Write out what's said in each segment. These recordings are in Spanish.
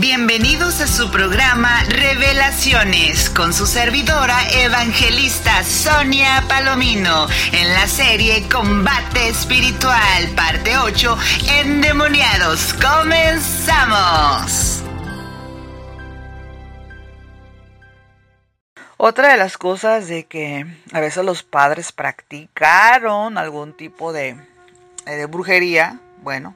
Bienvenidos a su programa Revelaciones con su servidora evangelista Sonia Palomino en la serie Combate Espiritual, parte 8, Endemoniados. Comenzamos. Otra de las cosas de que a veces los padres practicaron algún tipo de, eh, de brujería, bueno,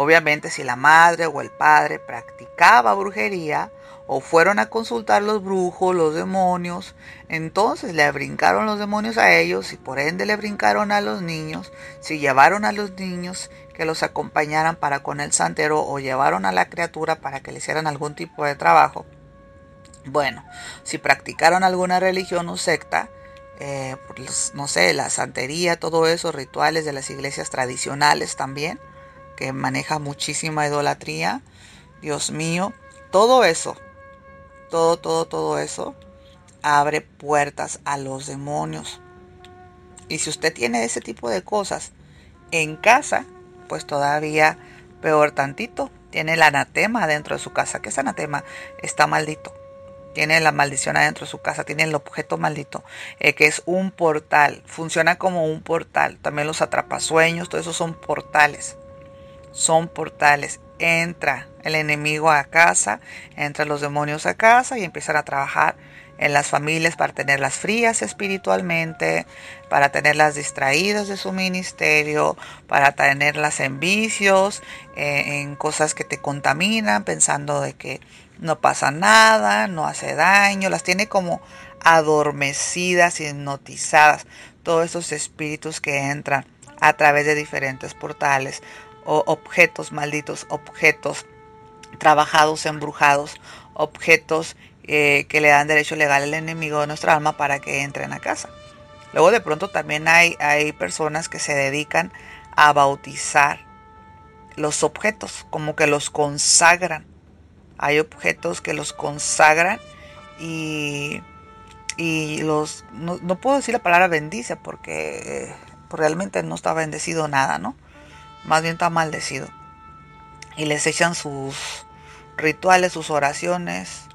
Obviamente si la madre o el padre practicaba brujería o fueron a consultar los brujos, los demonios, entonces le brincaron los demonios a ellos y por ende le brincaron a los niños. Si llevaron a los niños que los acompañaran para con el santero o llevaron a la criatura para que le hicieran algún tipo de trabajo. Bueno, si practicaron alguna religión o secta, eh, no sé, la santería, todo eso, rituales de las iglesias tradicionales también, que maneja muchísima idolatría. Dios mío, todo eso, todo, todo, todo eso abre puertas a los demonios. Y si usted tiene ese tipo de cosas en casa, pues todavía peor tantito. Tiene el anatema dentro de su casa. ¿Qué es anatema? Está maldito. Tiene la maldición adentro de su casa. Tiene el objeto maldito. Eh, que es un portal. Funciona como un portal. También los atrapasueños. Todo eso son portales son portales. Entra el enemigo a casa, entra los demonios a casa y empiezan a trabajar en las familias para tenerlas frías espiritualmente, para tenerlas distraídas de su ministerio, para tenerlas en vicios, eh, en cosas que te contaminan, pensando de que no pasa nada, no hace daño, las tiene como adormecidas, hipnotizadas, todos esos espíritus que entran a través de diferentes portales o objetos malditos, objetos trabajados, embrujados, objetos eh, que le dan derecho legal al enemigo de nuestra alma para que entren a casa. Luego de pronto también hay, hay personas que se dedican a bautizar los objetos, como que los consagran. Hay objetos que los consagran y, y los, no, puedo decir la palabra bendice porque eh, realmente no está bendecido nada, ¿no? Más bien está maldecido. Y les echan sus rituales, sus oraciones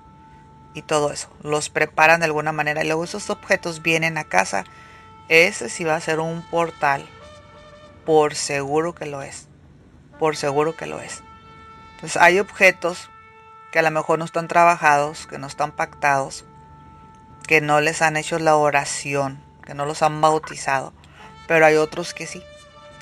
y todo eso. Los preparan de alguna manera y luego esos objetos vienen a casa. Ese sí va a ser un portal. Por seguro que lo es. Por seguro que lo es. Entonces hay objetos que a lo mejor no están trabajados, que no están pactados, que no les han hecho la oración, que no los han bautizado. Pero hay otros que sí.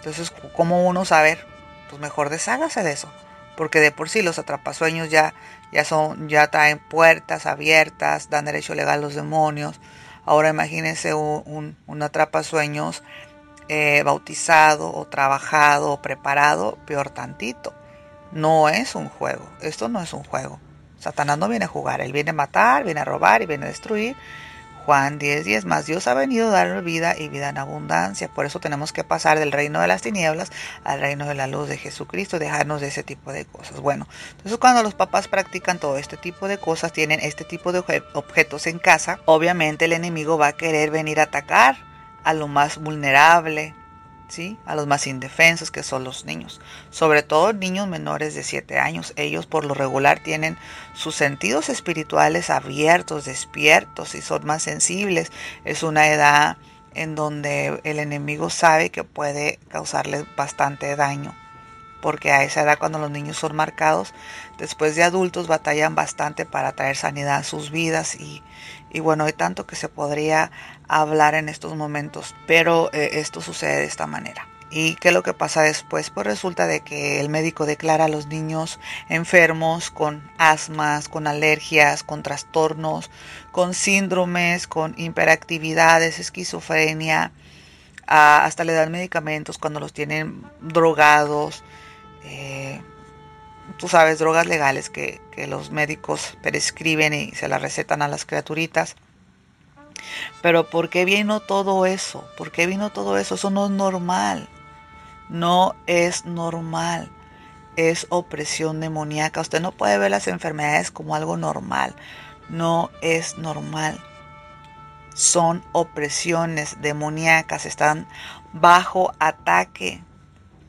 Entonces, ¿cómo uno saber? Pues mejor deshágase de eso. Porque de por sí los atrapasueños ya, ya son, ya traen puertas abiertas, dan derecho legal a los demonios. Ahora imagínense un, un, atrapasueños eh, bautizado o trabajado o preparado, peor tantito. No es un juego. Esto no es un juego. Satanás no viene a jugar. Él viene a matar, viene a robar y viene a destruir. Juan 10, 10 más. Dios ha venido a darnos vida y vida en abundancia. Por eso tenemos que pasar del reino de las tinieblas al reino de la luz de Jesucristo, dejarnos de ese tipo de cosas. Bueno, entonces cuando los papás practican todo este tipo de cosas, tienen este tipo de objetos en casa, obviamente el enemigo va a querer venir a atacar a lo más vulnerable, a los más indefensos que son los niños, sobre todo niños menores de 7 años. Ellos por lo regular tienen sus sentidos espirituales abiertos, despiertos y son más sensibles. Es una edad en donde el enemigo sabe que puede causarles bastante daño porque a esa edad cuando los niños son marcados, después de adultos batallan bastante para traer sanidad a sus vidas y, bueno, hay tanto que se podría hablar en estos momentos, pero eh, esto sucede de esta manera. ¿Y qué es lo que pasa después? Pues resulta de que el médico declara a los niños enfermos con asmas, con alergias, con trastornos, con síndromes, con hiperactividades, esquizofrenia, hasta le dan medicamentos cuando los tienen drogados, eh, tú sabes, drogas legales que, los médicos prescriben y se las recetan a las criaturitas. Pero ¿por qué vino todo eso? ¿Por qué vino todo eso? Eso no es normal. No es normal. Es opresión demoníaca. Usted no puede ver las enfermedades como algo normal. No es normal. Son opresiones demoníacas. Están bajo ataque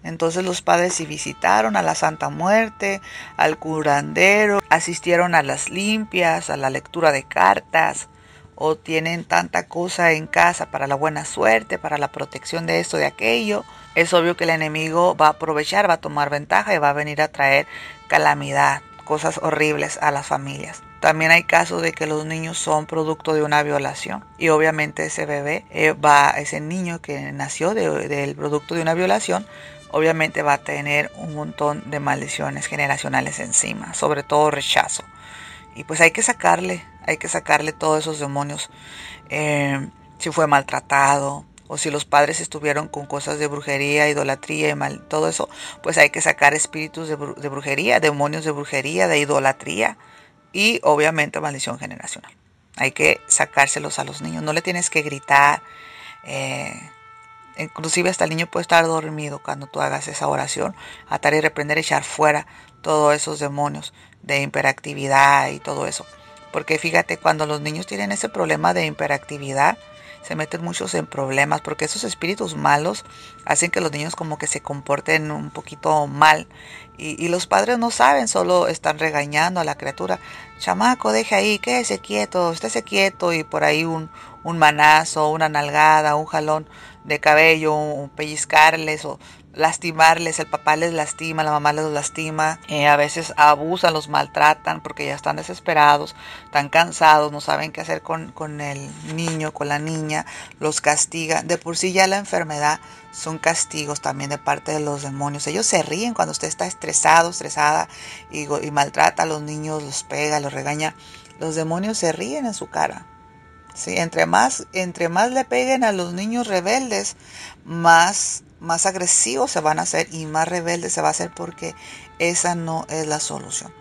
Entonces los padres sí visitaron a la Santa Muerte, al curandero, asistieron a las limpias, a la lectura de cartas, o tienen tanta cosa en casa para la buena suerte, para la protección de esto, de aquello, es obvio que el enemigo va a aprovechar, va a tomar ventaja y va a venir a traer calamidad, cosas horribles a las familias. También hay casos de que los niños son producto de una violación y obviamente ese bebé eh, va, ese niño que nació del producto de una violación, obviamente va a tener un montón de maldiciones generacionales encima, sobre todo rechazo. Y pues hay que sacarle, hay que sacarle todos esos demonios. Eh, si fue maltratado, o si los padres estuvieron con cosas de brujería, idolatría y mal, todo eso, pues hay que sacar espíritus de, brujería, demonios de brujería, de idolatría y obviamente maldición generacional. Hay que sacárselos a los niños, no le tienes que gritar. Eh, inclusive hasta el niño puede estar dormido cuando tú hagas esa oración, atar y reprender, echar fuera todos esos demonios de hiperactividad y todo eso. Porque fíjate, cuando los niños tienen ese problema de hiperactividad, se meten muchos en problemas porque esos espíritus malos hacen que los niños como que se comporten un poquito mal y, los padres no saben, solo están regañando a la criatura. Chamaco, deje ahí, quédese quieto, estése quieto y por ahí un, un manazo, una nalgada, un jalón de cabello, pellizcarles o lastimarles, el papá les lastima, la mamá les lastima, eh, a veces abusan, los maltratan porque ya están desesperados, están cansados, no saben qué hacer con, con el niño, con la niña, los castiga. De por sí ya la enfermedad son castigos también de parte de los demonios. Ellos se ríen cuando usted está estresado, estresada y, y maltrata a los niños, los pega, los regaña. Los demonios se ríen en su cara. Sí, entre más, entre más le peguen a los niños rebeldes, más más agresivos se van a hacer y más rebeldes se va a hacer porque esa no es la solución.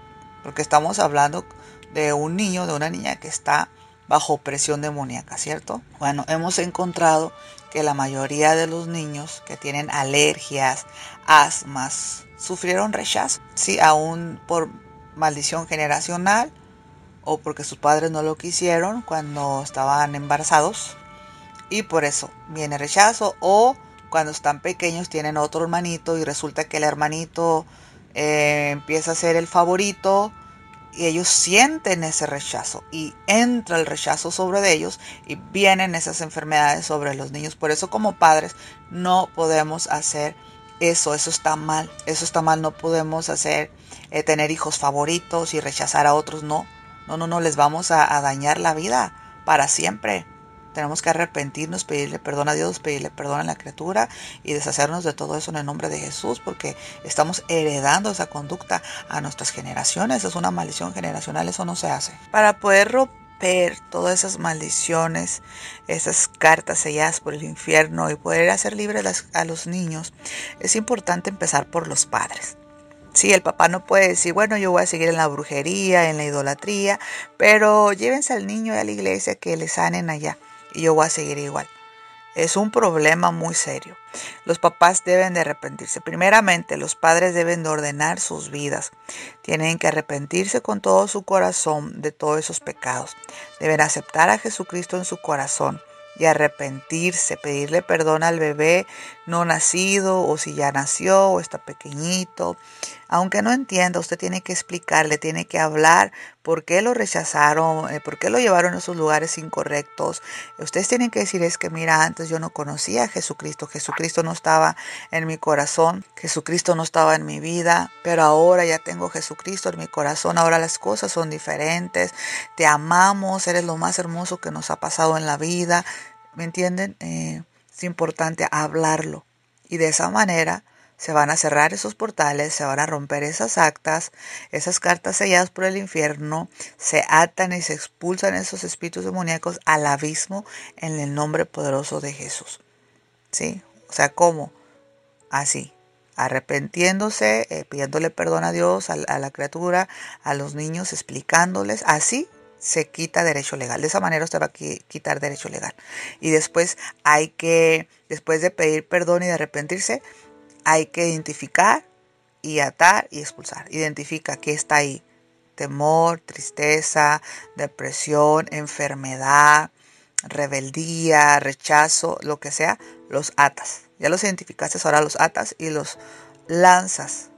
Porque estamos hablando de un niño, de una niña que está bajo presión demoníaca, ¿cierto? Bueno, hemos encontrado que la mayoría de los niños que tienen alergias, asmas, sufrieron rechazo, sí, aún por maldición generacional o porque sus padres no lo quisieron cuando estaban embarazados y por eso viene rechazo o cuando están pequeños tienen otro hermanito y resulta que el hermanito eh, empieza a ser el favorito y ellos sienten ese rechazo y entra el rechazo sobre ellos y vienen esas enfermedades sobre los niños. Por eso como padres no podemos hacer eso, eso está mal, eso está mal, no podemos hacer eh, tener hijos favoritos y rechazar a otros, no, no, no, no, les vamos a dañar la vida para siempre. Tenemos que arrepentirnos, pedirle perdón a Dios, pedirle perdón a la criatura y deshacernos de todo eso en el nombre de Jesús, porque estamos heredando esa conducta a nuestras generaciones. Es una maldición generacional, eso no se hace. Para poder romper todas esas maldiciones, esas cartas selladas por el infierno y poder hacer libres a los niños, es importante empezar por los padres. Sí, el papá no puede decir, bueno, yo voy a seguir en la brujería, en la idolatría, pero llévense al niño a la iglesia que le sanen allá y yo voy a seguir igual. Es un problema muy serio. Los papás deben de arrepentirse. Primeramente, los padres deben de ordenar sus vidas. Tienen que arrepentirse con todo su corazón de todos esos pecados. Deben aceptar a Jesucristo en su corazón y arrepentirse, pedirle perdón al bebé no nacido o si ya nació o está pequeñito. Aunque no entienda, usted tiene que explicarle, tiene que hablar por qué lo rechazaron, eh, por qué lo llevaron a esos lugares incorrectos. Ustedes tienen que decir es que mira, antes yo no conocía a Jesucristo, Jesucristo no estaba en mi corazón, Jesucristo no estaba en mi vida, pero ahora ya tengo Jesucristo en mi corazón, ahora las cosas son diferentes, te amamos, eres lo más hermoso que nos ha pasado en la vida, ¿me entienden? Eh, es importante hablarlo y de esa manera se van a cerrar esos portales, se van a romper esas actas, esas cartas selladas por el infierno, se atan y se expulsan esos espíritus demoníacos al abismo en el nombre poderoso de Jesús. ¿Sí? O sea, ¿cómo? Así, arrepentiéndose, eh, pidiéndole perdón a Dios, a, a la criatura, a los niños, explicándoles, así se quita derecho legal. De esa manera usted va a quitar derecho legal. Y después hay que, después de pedir perdón y de arrepentirse, hay que identificar y atar y expulsar. Identifica qué está ahí. Temor, tristeza, depresión, enfermedad, rebeldía, rechazo, lo que sea, los atas Ya los identificaste, ahora los atas y los lanzas,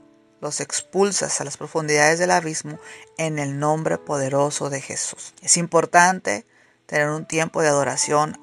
los expulsas a las profundidades del abismo en el nombre poderoso de Jesús. Es importante tener un tiempo de adoración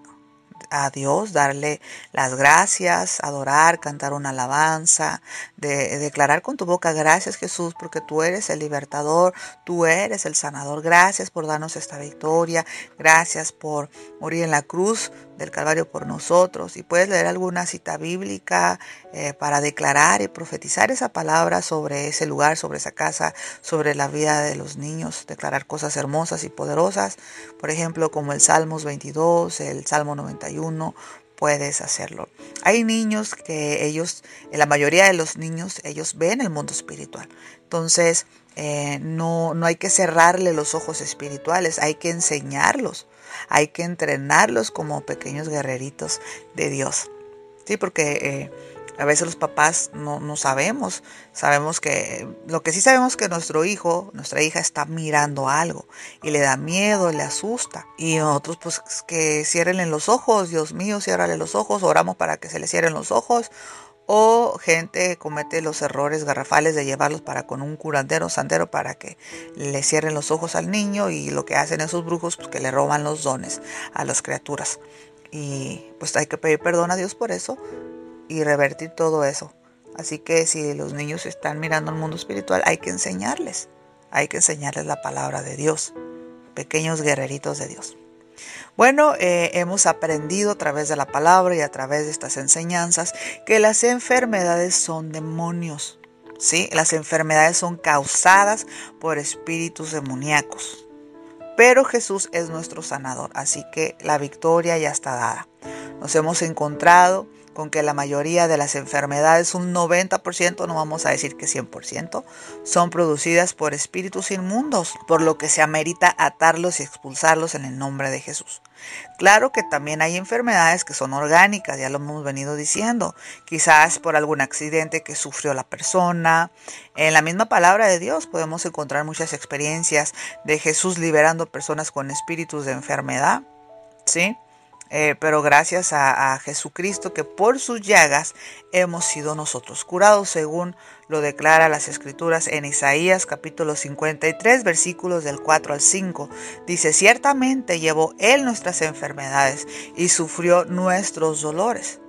a Dios, darle las gracias, adorar, cantar una alabanza, de, declarar con tu boca gracias Jesús porque tú eres el libertador, tú eres el sanador, gracias por darnos esta victoria, gracias por morir en la cruz del Calvario por nosotros y puedes leer alguna cita bíblica eh, para declarar y profetizar esa palabra sobre ese lugar, sobre esa casa, sobre la vida de los niños, declarar cosas hermosas y poderosas, por ejemplo como el Salmos 22, el Salmo 91, uno puedes hacerlo. Hay niños que ellos, la mayoría de los niños, ellos ven el mundo espiritual. Entonces, eh, no, no hay que cerrarle los ojos espirituales, hay que enseñarlos, hay que entrenarlos como pequeños guerreritos de Dios. Sí, porque eh, a veces los papás no, no, sabemos. Sabemos que, lo que sí sabemos que nuestro hijo, nuestra hija está mirando algo y le da miedo, le asusta. Y nosotros pues que cierren los ojos, Dios mío, ciérrale los ojos, oramos para que se le cierren los ojos. O gente comete los errores garrafales de llevarlos para con un curandero, sandero, para que le cierren los ojos al niño y lo que hacen esos brujos, pues que le roban los dones a las criaturas. Y pues hay que pedir perdón a Dios por eso y revertir todo eso. Así que si los niños están mirando el mundo espiritual, hay que enseñarles. Hay que enseñarles la palabra de Dios. Pequeños guerreritos de Dios. Bueno, eh, hemos aprendido a través de la palabra y a través de estas enseñanzas que las enfermedades son demonios. ¿sí? Las enfermedades son causadas por espíritus demoníacos. Pero Jesús es nuestro sanador, así que la victoria ya está dada. Nos hemos encontrado con que la mayoría de las enfermedades, un 90%, no vamos a decir que 100%, son producidas por espíritus inmundos, por lo que se amerita atarlos y expulsarlos en el nombre de Jesús. Claro que también hay enfermedades que son orgánicas, ya lo hemos venido diciendo, quizás por algún accidente que sufrió la persona. En la misma palabra de Dios podemos encontrar muchas experiencias de Jesús liberando personas con espíritus de enfermedad, ¿sí? Eh, pero gracias a, Jesucristo que por sus llagas hemos sido nosotros curados, según lo declara las escrituras en Isaías capítulo 53 versículos del 4 al 5. Dice, ciertamente llevó Él nuestras enfermedades y sufrió nuestros dolores,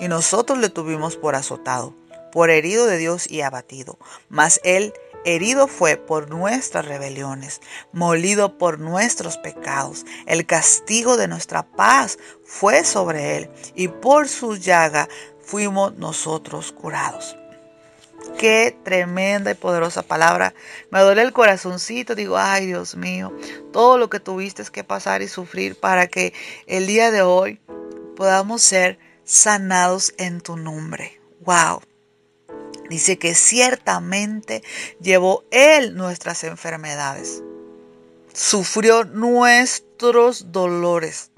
y nosotros le tuvimos por azotado, por herido de Dios y abatido, mas Él Herido fue por nuestras rebeliones, molido por nuestros pecados. El castigo de nuestra paz fue sobre él, y por su llaga fuimos nosotros curados. Qué tremenda y poderosa palabra. Me duele el corazoncito. Digo, ay Dios mío, todo lo que tuviste que pasar y sufrir para que el día de hoy podamos ser sanados en tu nombre. Wow. Dice que ciertamente llevó Él nuestras enfermedades. Sufrió nuestros dolores.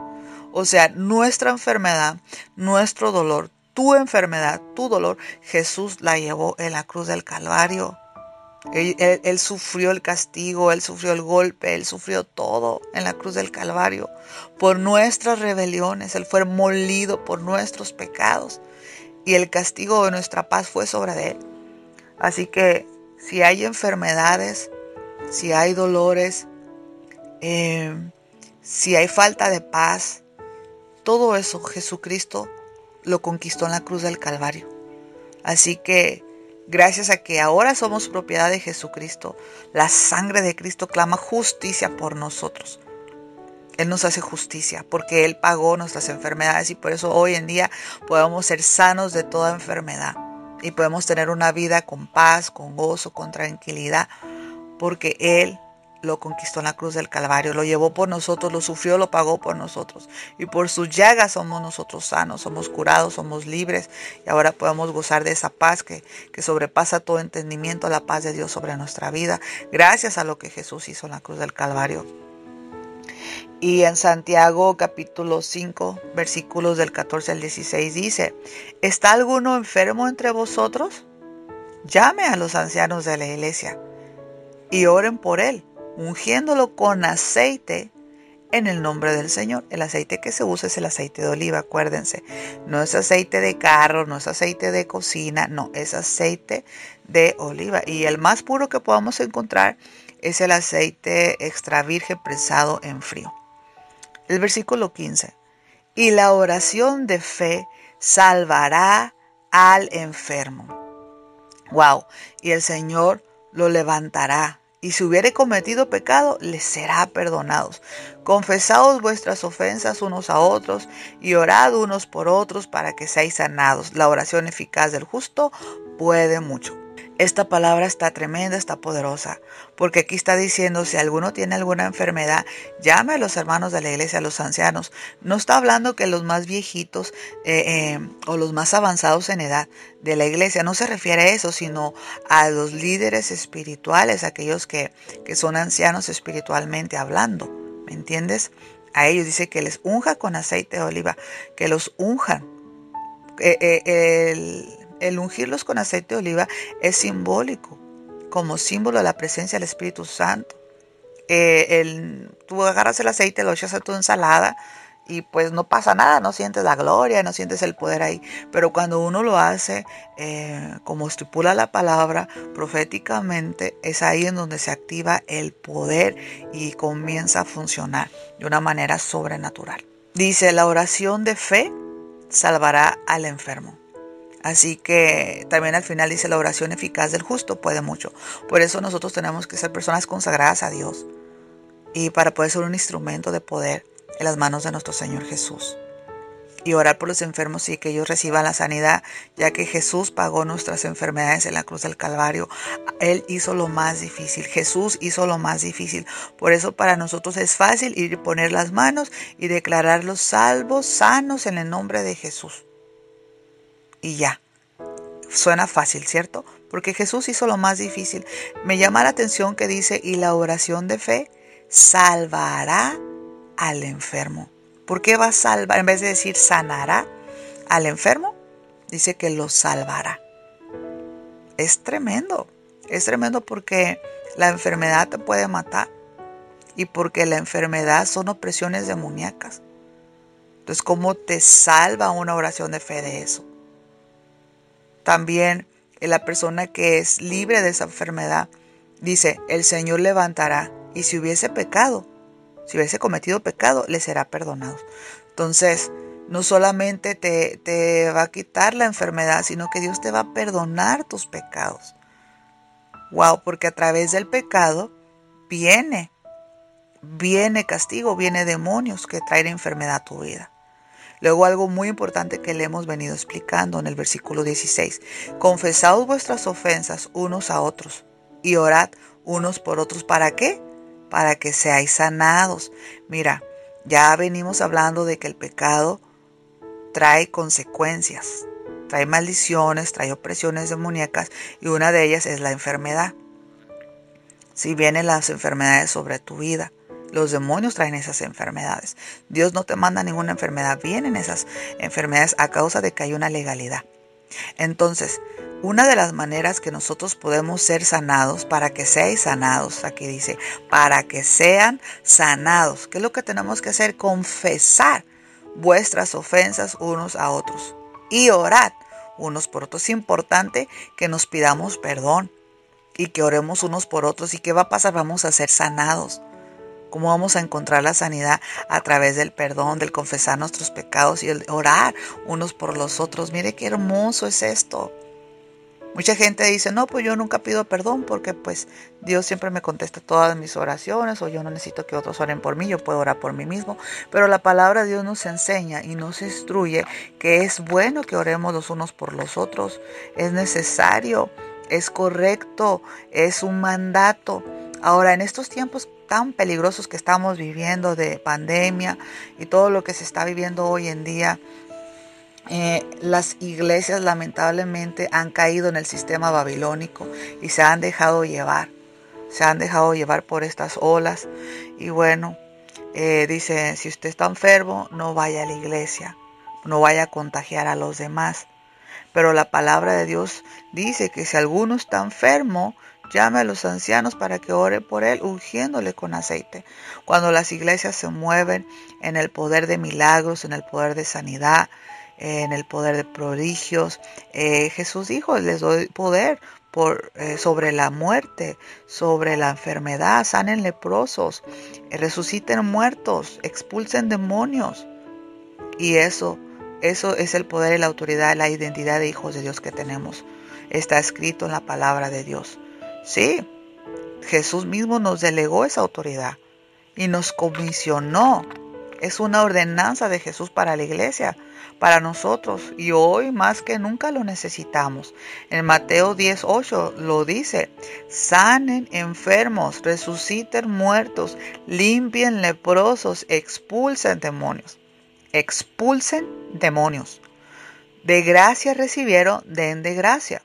O sea, nuestra enfermedad, nuestro dolor, tu enfermedad, tu dolor, Jesús la llevó en la cruz del Calvario. Él, sufrió el castigo, Él sufrió el golpe, Él sufrió todo en la cruz del Calvario. Por nuestras rebeliones, Él fue molido por nuestros pecados y el castigo de nuestra paz fue sobre él. Así que si hay enfermedades, si hay dolores, eh, si hay falta de paz, todo eso Jesucristo lo conquistó en la cruz del Calvario. Así que gracias a que ahora somos propiedad de Jesucristo, la sangre de Cristo clama justicia por nosotros. Él nos hace justicia porque Él pagó nuestras enfermedades y por eso hoy en día podemos ser sanos de toda enfermedad y podemos tener una vida con paz, con gozo, con tranquilidad porque Él lo conquistó en la cruz del Calvario, lo llevó por nosotros, lo sufrió, lo pagó por nosotros. Y por sus llagas somos nosotros sanos, somos curados, somos libres y ahora podemos gozar de esa paz que, que sobrepasa todo entendimiento, la paz de Dios sobre nuestra vida, gracias a lo que Jesús hizo en la cruz del Calvario. Y en Santiago capítulo 5, versículos del 14 al 16 dice, ¿está alguno enfermo entre vosotros? Llame a los ancianos de la iglesia y oren por él, ungiéndolo con aceite en el nombre del Señor. El aceite que se usa es el aceite de oliva, acuérdense. No es aceite de carro, no es aceite de cocina, no, es aceite de oliva. Y el más puro que podamos encontrar es el aceite extra virgen prensado en frío. El versículo 15. Y la oración de fe salvará al enfermo. Wow. Y el Señor lo levantará y si hubiere cometido pecado, les será perdonados. Confesaos vuestras ofensas unos a otros y orad unos por otros para que seáis sanados. La oración eficaz del justo puede mucho. Esta palabra está tremenda, está poderosa, porque aquí está diciendo, si alguno tiene alguna enfermedad, llame a los hermanos de la iglesia, a los ancianos. No está hablando que los más viejitos eh, eh, o los más avanzados en edad de la iglesia, no se refiere a eso, sino a los líderes espirituales, aquellos que, que son ancianos espiritualmente hablando, ¿me entiendes? A ellos dice que les unja con aceite de oliva, que los unjan. Eh, el, el ungirlos con aceite de oliva es simbólico, como símbolo de la presencia del Espíritu Santo. Eh, el, tú agarras el aceite, lo echas a tu ensalada y pues no pasa nada, no sientes la gloria, no sientes el poder ahí. Pero cuando uno lo hace eh, como estipula la palabra proféticamente, es ahí en donde se activa el poder y comienza a funcionar de una manera sobrenatural. Dice, la oración de fe salvará al enfermo. Así que también al final dice la oración eficaz del justo puede mucho. Por eso nosotros tenemos que ser personas consagradas a Dios y para poder ser un instrumento de poder en las manos de nuestro Señor Jesús. Y orar por los enfermos y que ellos reciban la sanidad, ya que Jesús pagó nuestras enfermedades en la cruz del Calvario. Él hizo lo más difícil, Jesús hizo lo más difícil. Por eso para nosotros es fácil ir y poner las manos y declararlos salvos, sanos en el nombre de Jesús y ya. Suena fácil, ¿cierto? Porque Jesús hizo lo más difícil. Me llama la atención que dice, y la oración de fe salvará al enfermo. ¿Por qué va a salvar? En vez de decir sanará al enfermo, dice que lo salvará. Es tremendo. Es tremendo porque la enfermedad te puede matar y porque la enfermedad son opresiones demoníacas. Entonces, ¿cómo te salva una oración de fe de eso? También la persona que es libre de esa enfermedad dice, el Señor levantará y si hubiese pecado, si hubiese cometido pecado, le será perdonado. Entonces, no solamente te, te va a quitar la enfermedad, sino que Dios te va a perdonar tus pecados. Wow, porque a través del pecado viene, viene castigo, viene demonios que traen enfermedad a tu vida. Luego algo muy importante que le hemos venido explicando en el versículo 16. Confesaos vuestras ofensas unos a otros y orad unos por otros. ¿Para qué? Para que seáis sanados. Mira, ya venimos hablando de que el pecado trae consecuencias, trae maldiciones, trae opresiones demoníacas y una de ellas es la enfermedad. Si vienen las enfermedades sobre tu vida, los demonios traen esas enfermedades. Dios no te manda ninguna enfermedad. Vienen esas enfermedades a causa de que hay una legalidad. Entonces, una de las maneras que nosotros podemos ser sanados, para que seáis sanados, aquí dice, para que sean sanados. ¿Qué es lo que tenemos que hacer? Confesar vuestras ofensas unos a otros y orad unos por otros. Es importante que nos pidamos perdón y que oremos unos por otros. ¿Y qué va a pasar? Vamos a ser sanados. ¿Cómo vamos a encontrar la sanidad? A través del perdón, del confesar nuestros pecados y el orar unos por los otros. Mire qué hermoso es esto. Mucha gente dice, no, pues yo nunca pido perdón porque pues Dios siempre me contesta todas mis oraciones o yo no necesito que otros oren por mí, yo puedo orar por mí mismo. Pero la palabra de Dios nos enseña y nos instruye que es bueno que oremos los unos por los otros, es necesario, es correcto, es un mandato. Ahora, en estos tiempos tan peligrosos que estamos viviendo de pandemia y todo lo que se está viviendo hoy en día, eh, las iglesias lamentablemente han caído en el sistema babilónico y se han dejado llevar, se han dejado llevar por estas olas. Y bueno, eh, dice, si usted está enfermo, no vaya a la iglesia, no vaya a contagiar a los demás. Pero la palabra de Dios dice que si alguno está enfermo, llame a los ancianos para que oren por él, ungiéndole con aceite. Cuando las iglesias se mueven en el poder de milagros, en el poder de sanidad, en el poder de prodigios, eh, Jesús dijo, les doy poder por, eh, sobre la muerte, sobre la enfermedad, sanen leprosos, eh, resuciten muertos, expulsen demonios. Y eso, eso es el poder y la autoridad, la identidad de hijos de Dios que tenemos. Está escrito en la palabra de Dios. Sí, Jesús mismo nos delegó esa autoridad y nos comisionó. Es una ordenanza de Jesús para la iglesia, para nosotros, y hoy más que nunca lo necesitamos. En Mateo 10:8 lo dice, sanen enfermos, resuciten muertos, limpien leprosos, expulsen demonios. Expulsen demonios. De gracia recibieron, den de gracia.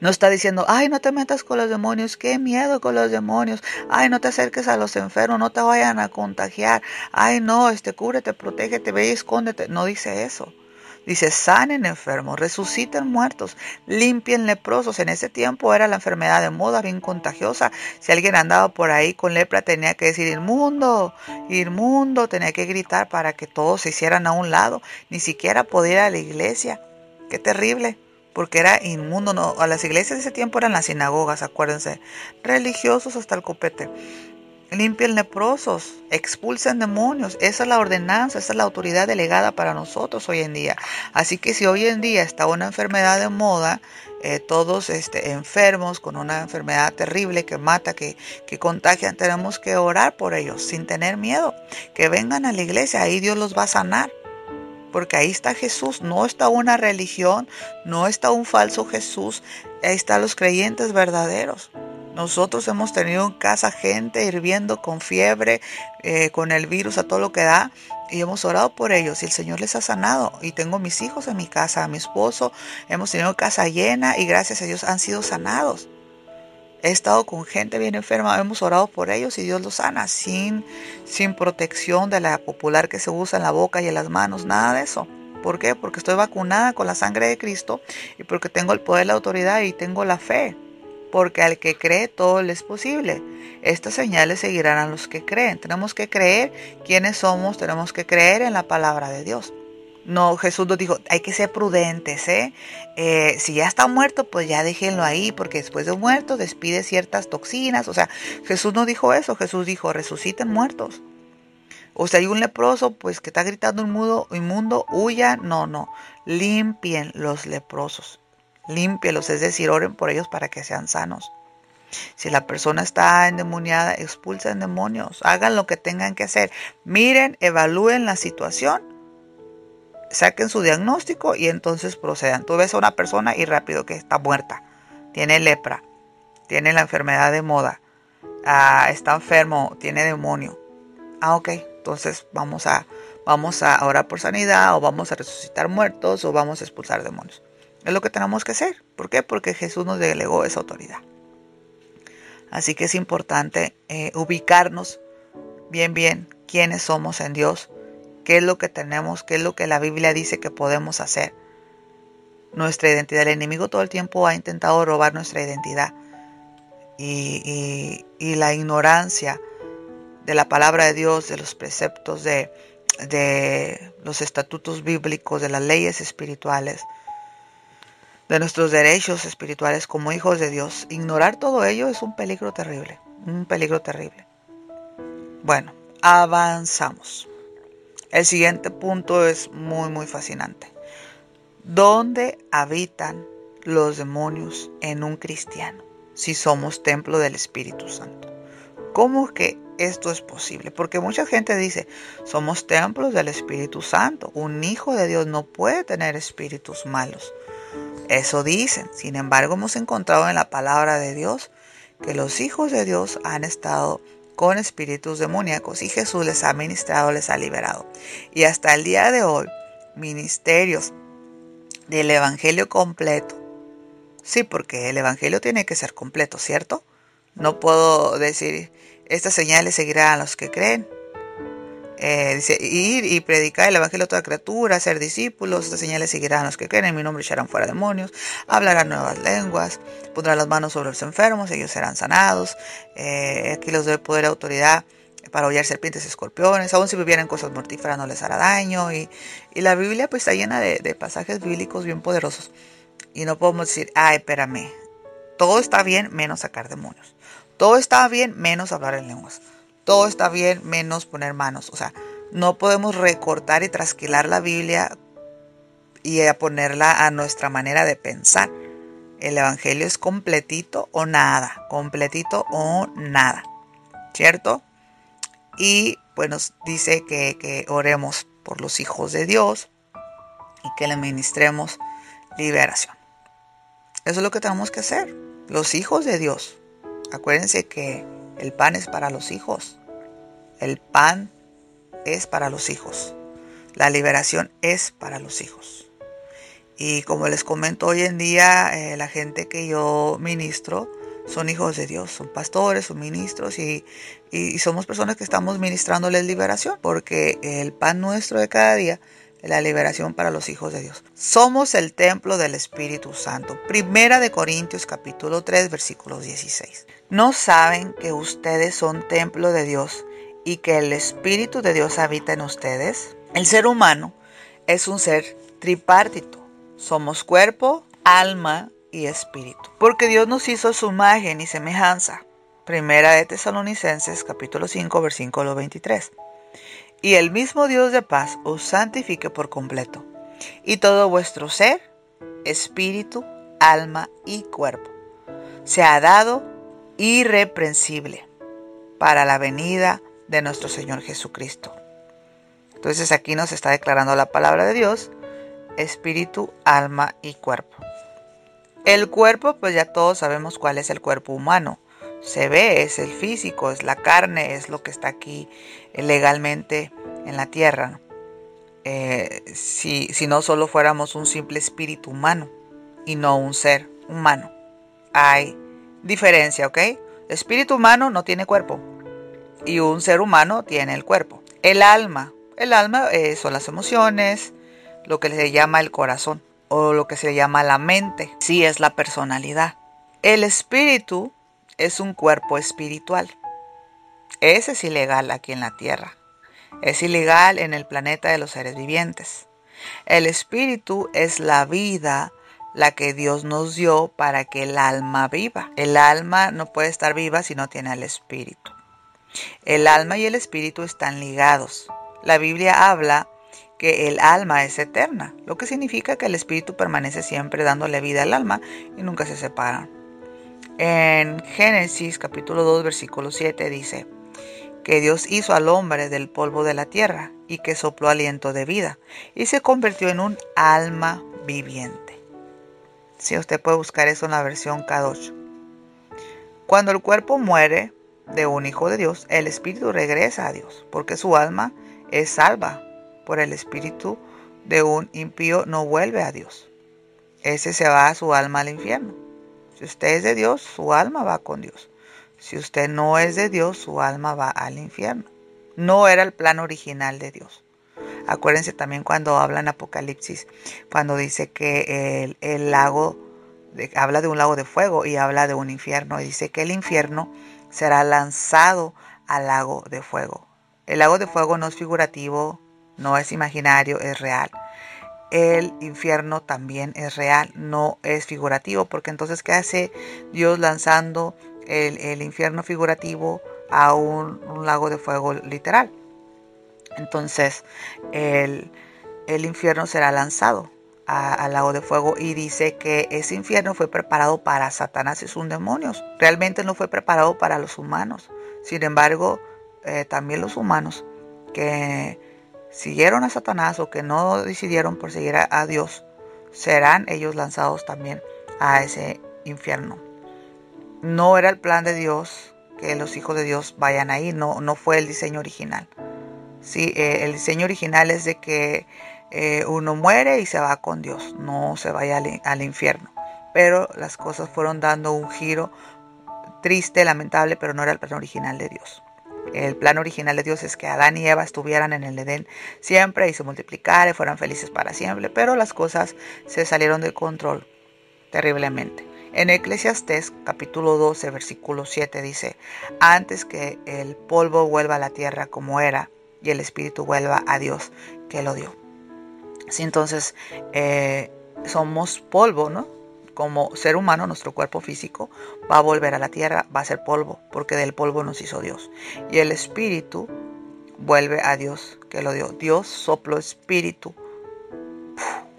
No está diciendo, ay, no te metas con los demonios, qué miedo con los demonios, ay, no te acerques a los enfermos, no te vayan a contagiar, ay, no, este, cúbrete, protégete, ve y escóndete. No dice eso. Dice, sanen enfermos, resuciten muertos, limpien leprosos. En ese tiempo era la enfermedad de moda, bien contagiosa. Si alguien andaba por ahí con lepra, tenía que decir, inmundo, inmundo, tenía que gritar para que todos se hicieran a un lado. Ni siquiera podía ir a la iglesia. Qué terrible porque era inmundo. No, a las iglesias de ese tiempo eran las sinagogas, acuérdense, religiosos hasta el copete. Limpien leprosos, expulsen demonios. Esa es la ordenanza, esa es la autoridad delegada para nosotros hoy en día. Así que si hoy en día está una enfermedad de moda, eh, todos este, enfermos con una enfermedad terrible que mata, que, que contagian, tenemos que orar por ellos sin tener miedo. Que vengan a la iglesia, ahí Dios los va a sanar porque ahí está Jesús, no está una religión, no está un falso Jesús, ahí están los creyentes verdaderos. Nosotros hemos tenido en casa gente hirviendo con fiebre, eh, con el virus, a todo lo que da, y hemos orado por ellos y el Señor les ha sanado. Y tengo mis hijos en mi casa, a mi esposo, hemos tenido casa llena y gracias a Dios han sido sanados. He estado con gente bien enferma, hemos orado por ellos y Dios los sana sin, sin protección de la popular que se usa en la boca y en las manos, nada de eso. ¿Por qué? Porque estoy vacunada con la sangre de Cristo y porque tengo el poder, la autoridad y tengo la fe. Porque al que cree todo le es posible. Estas señales seguirán a los que creen. Tenemos que creer quiénes somos, tenemos que creer en la palabra de Dios. No, Jesús nos dijo, hay que ser prudentes, ¿eh? ¿eh? Si ya está muerto, pues ya déjenlo ahí, porque después de muerto despide ciertas toxinas. O sea, Jesús no dijo eso, Jesús dijo, resuciten muertos. O sea, hay un leproso, pues que está gritando inmundo, inmundo, huya. No, no, limpien los leprosos, límpielos, es decir, oren por ellos para que sean sanos. Si la persona está endemoniada, expulsen demonios, hagan lo que tengan que hacer. Miren, evalúen la situación saquen su diagnóstico y entonces procedan. Tú ves a una persona y rápido que está muerta, tiene lepra, tiene la enfermedad de moda, ah, está enfermo, tiene demonio. Ah, ok, entonces vamos a, vamos a orar por sanidad o vamos a resucitar muertos o vamos a expulsar demonios. Es lo que tenemos que hacer. ¿Por qué? Porque Jesús nos delegó esa autoridad. Así que es importante eh, ubicarnos bien, bien quiénes somos en Dios qué es lo que tenemos, qué es lo que la Biblia dice que podemos hacer. Nuestra identidad. El enemigo todo el tiempo ha intentado robar nuestra identidad. Y, la ignorancia de la palabra de Dios, de los preceptos, de, de los estatutos bíblicos, de las leyes espirituales, de nuestros derechos espirituales como hijos de Dios. Ignorar todo ello es un peligro terrible, un peligro terrible. Bueno, avanzamos. El siguiente punto es muy, muy fascinante. ¿Dónde habitan los demonios en un cristiano si somos templo del Espíritu Santo? ¿Cómo que esto es posible? Porque mucha gente dice, somos templos del Espíritu Santo. Un hijo de Dios no puede tener espíritus malos. Eso dicen. Sin embargo, hemos encontrado en la palabra de Dios que los hijos de Dios han estado con espíritus demoníacos y Jesús les ha ministrado, les ha liberado. Y hasta el día de hoy, ministerios del Evangelio completo. Sí, porque el Evangelio tiene que ser completo, ¿cierto? No puedo decir, estas señales seguirán a los que creen. Eh, dice, ir y predicar el evangelio a toda criatura, ser discípulos, estas señales seguirán a los que creen, en mi nombre echarán fuera demonios, hablarán nuevas lenguas, pondrán las manos sobre los enfermos, ellos serán sanados, eh, aquí los doy poder y autoridad para hollar serpientes y escorpiones, aun si vivieran cosas mortíferas no les hará daño, y, la Biblia pues está llena de, de pasajes bíblicos bien poderosos, y no podemos decir, ay, espérame, todo está bien menos sacar demonios, todo está bien menos hablar en lenguas todo está bien menos poner manos. O sea, no podemos recortar y trasquilar la Biblia y a ponerla a nuestra manera de pensar. El Evangelio es completito o nada, completito o nada, ¿cierto? Y pues nos dice que, que oremos por los hijos de Dios y que le ministremos liberación. Eso es lo que tenemos que hacer, los hijos de Dios. Acuérdense que el pan es para los hijos. El pan es para los hijos. La liberación es para los hijos. Y como les comento hoy en día, eh, la gente que yo ministro son hijos de Dios, son pastores, son ministros y, somos personas que estamos ministrándoles liberación, porque el pan nuestro de cada día la liberación para los hijos de Dios. Somos el templo del Espíritu Santo. Primera de Corintios capítulo 3 versículos 16. ¿No saben que ustedes son templo de Dios y que el Espíritu de Dios habita en ustedes? El ser humano es un ser tripartito. Somos cuerpo, alma y espíritu. Porque Dios nos hizo su imagen y semejanza. Primera de Tesalonicenses capítulo 5 versículo 23 y el mismo Dios de paz os santifique por completo, y todo vuestro ser, espíritu, alma y cuerpo, sea dado irreprensible para la venida de nuestro Señor Jesucristo. Entonces aquí nos está declarando la palabra de Dios, espíritu, alma y cuerpo. El cuerpo, pues ya todos sabemos cuál es el cuerpo humano se ve, es el físico, es la carne, es lo que está aquí legalmente en la tierra. Eh, si, si no solo fuéramos un simple espíritu humano y no un ser humano. Hay diferencia, ¿ok? espíritu humano no tiene cuerpo y un ser humano tiene el cuerpo. El alma, el alma eh, son las emociones, lo que se llama el corazón o lo que se llama la mente, sí es la personalidad. El espíritu es un cuerpo espiritual. Ese es ilegal aquí en la tierra. Es ilegal en el planeta de los seres vivientes. El espíritu es la vida, la que Dios nos dio para que el alma viva. El alma no puede estar viva si no tiene al espíritu. El alma y el espíritu están ligados. La Biblia habla que el alma es eterna, lo que significa que el espíritu permanece siempre dándole vida al alma y nunca se separan. En Génesis capítulo 2 versículo 7 dice que Dios hizo al hombre del polvo de la tierra y que sopló aliento de vida y se convirtió en un alma viviente. Si usted puede buscar eso en la versión K8. Cuando el cuerpo muere de un hijo de Dios, el espíritu regresa a Dios, porque su alma es salva. Por el espíritu de un impío no vuelve a Dios. Ese se va a su alma al infierno. Si usted es de Dios, su alma va con Dios. Si usted no es de Dios, su alma va al infierno. No era el plan original de Dios. Acuérdense también cuando habla en Apocalipsis, cuando dice que el, lago, habla de un lago de fuego y habla de un infierno, y dice que el infierno será lanzado al lago de fuego. El lago de fuego no es figurativo, no es imaginario, es real el infierno también es real, no es figurativo, porque entonces ¿qué hace Dios lanzando el, infierno figurativo a un, lago de fuego literal? Entonces el, infierno será lanzado al lago de fuego y dice que ese infierno fue preparado para Satanás y sus demonios. Realmente no fue preparado para los humanos. Sin embargo, eh, también los humanos que siguieron a Satanás o que no decidieron por seguir a, Dios, serán ellos lanzados también a ese infierno. No era el plan de Dios que los hijos de Dios vayan ahí, no, no fue el diseño original. Sí, eh, el diseño original es de que eh, uno muere y se va con Dios, no se vaya al, al infierno. Pero las cosas fueron dando un giro triste, lamentable, pero no era el plan original de Dios. El plan original de Dios es que Adán y Eva estuvieran en el Edén siempre y se multiplicaran y fueran felices para siempre, pero las cosas se salieron de control terriblemente. En Eclesiastés capítulo 12 versículo 7 dice, antes que el polvo vuelva a la tierra como era y el espíritu vuelva a Dios que lo dio. Si entonces eh, somos polvo, ¿no? Como ser humano, nuestro cuerpo físico va a volver a la tierra, va a ser polvo, porque del polvo nos hizo Dios. Y el espíritu vuelve a Dios que lo dio. Dios sopló espíritu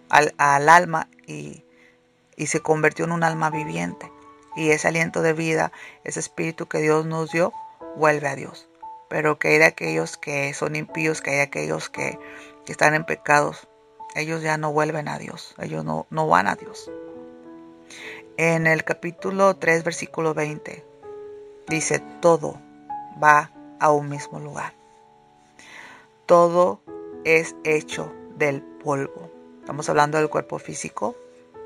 al, alma y, se convirtió en un alma viviente. Y ese aliento de vida, ese espíritu que Dios nos dio, vuelve a Dios. Pero que hay de aquellos que son impíos, que hay de aquellos que, están en pecados, ellos ya no vuelven a Dios, ellos no van a Dios. En el capítulo 3, versículo 20, dice, todo va a un mismo lugar. Todo es hecho del polvo. Estamos hablando del cuerpo físico.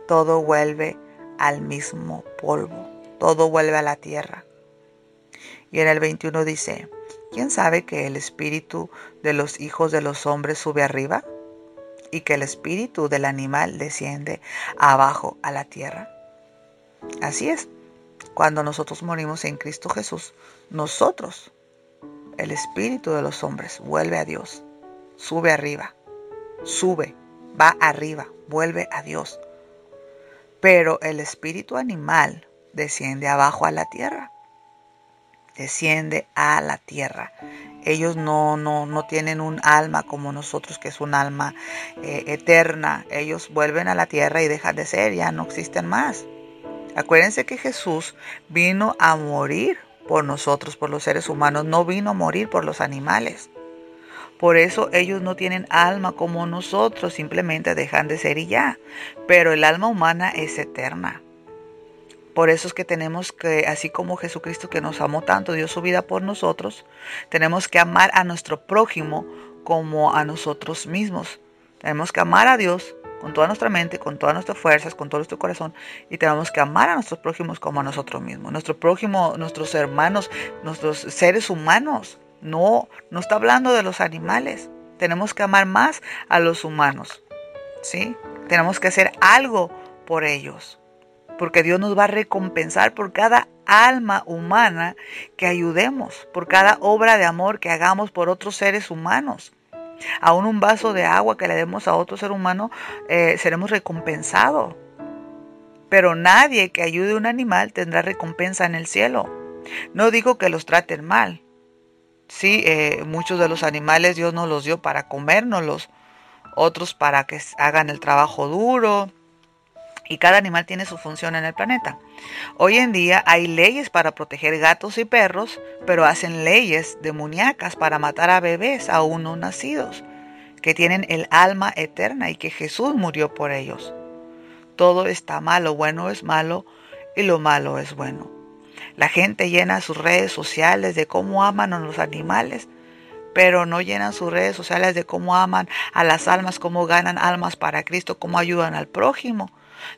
Todo vuelve al mismo polvo. Todo vuelve a la tierra. Y en el 21 dice, ¿quién sabe que el espíritu de los hijos de los hombres sube arriba? y que el espíritu del animal desciende abajo a la tierra. Así es, cuando nosotros morimos en Cristo Jesús, nosotros, el espíritu de los hombres, vuelve a Dios, sube arriba, sube, va arriba, vuelve a Dios. Pero el espíritu animal desciende abajo a la tierra desciende a la tierra. Ellos no, no, no tienen un alma como nosotros, que es un alma eh, eterna. Ellos vuelven a la tierra y dejan de ser, ya no existen más. Acuérdense que Jesús vino a morir por nosotros, por los seres humanos, no vino a morir por los animales. Por eso ellos no tienen alma como nosotros, simplemente dejan de ser y ya. Pero el alma humana es eterna. Por eso es que tenemos que, así como Jesucristo que nos amó tanto, dio su vida por nosotros, tenemos que amar a nuestro prójimo como a nosotros mismos. Tenemos que amar a Dios con toda nuestra mente, con todas nuestras fuerzas, con todo nuestro corazón, y tenemos que amar a nuestros prójimos como a nosotros mismos. Nuestro prójimo, nuestros hermanos, nuestros seres humanos. No, no está hablando de los animales. Tenemos que amar más a los humanos. ¿Sí? Tenemos que hacer algo por ellos porque Dios nos va a recompensar por cada alma humana que ayudemos, por cada obra de amor que hagamos por otros seres humanos. Aún un vaso de agua que le demos a otro ser humano, eh, seremos recompensados. Pero nadie que ayude a un animal tendrá recompensa en el cielo. No digo que los traten mal. Sí, eh, muchos de los animales Dios nos los dio para comérnoslos, otros para que hagan el trabajo duro, y cada animal tiene su función en el planeta. Hoy en día hay leyes para proteger gatos y perros, pero hacen leyes demoníacas para matar a bebés aún no nacidos, que tienen el alma eterna y que Jesús murió por ellos. Todo está mal, lo bueno es malo y lo malo es bueno. La gente llena sus redes sociales de cómo aman a los animales, pero no llenan sus redes sociales de cómo aman a las almas, cómo ganan almas para Cristo, cómo ayudan al prójimo.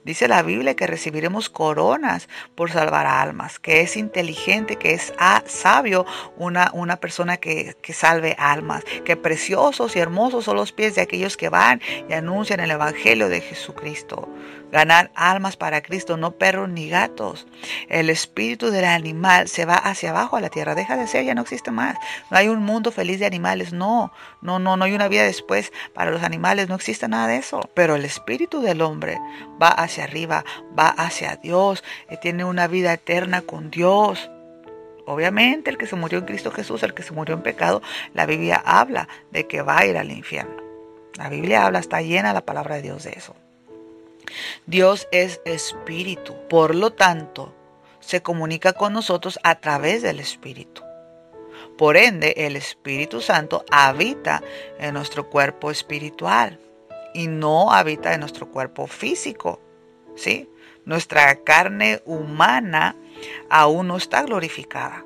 Dice la Biblia que recibiremos coronas por salvar almas, que es inteligente, que es sabio una, una persona que, que salve almas, que preciosos y hermosos son los pies de aquellos que van y anuncian el Evangelio de Jesucristo ganar almas para Cristo, no perros ni gatos. El espíritu del animal se va hacia abajo a la tierra, deja de ser, ya no existe más. No hay un mundo feliz de animales, no, no, no, no hay una vida después para los animales, no existe nada de eso. Pero el espíritu del hombre va hacia arriba, va hacia Dios, eh, tiene una vida eterna con Dios. Obviamente el que se murió en Cristo Jesús, el que se murió en pecado, la Biblia habla de que va a ir al infierno. La Biblia habla, está llena la palabra de Dios de eso. Dios es espíritu, por lo tanto, se comunica con nosotros a través del espíritu. Por ende, el Espíritu Santo habita en nuestro cuerpo espiritual y no habita en nuestro cuerpo físico. ¿Sí? Nuestra carne humana aún no está glorificada.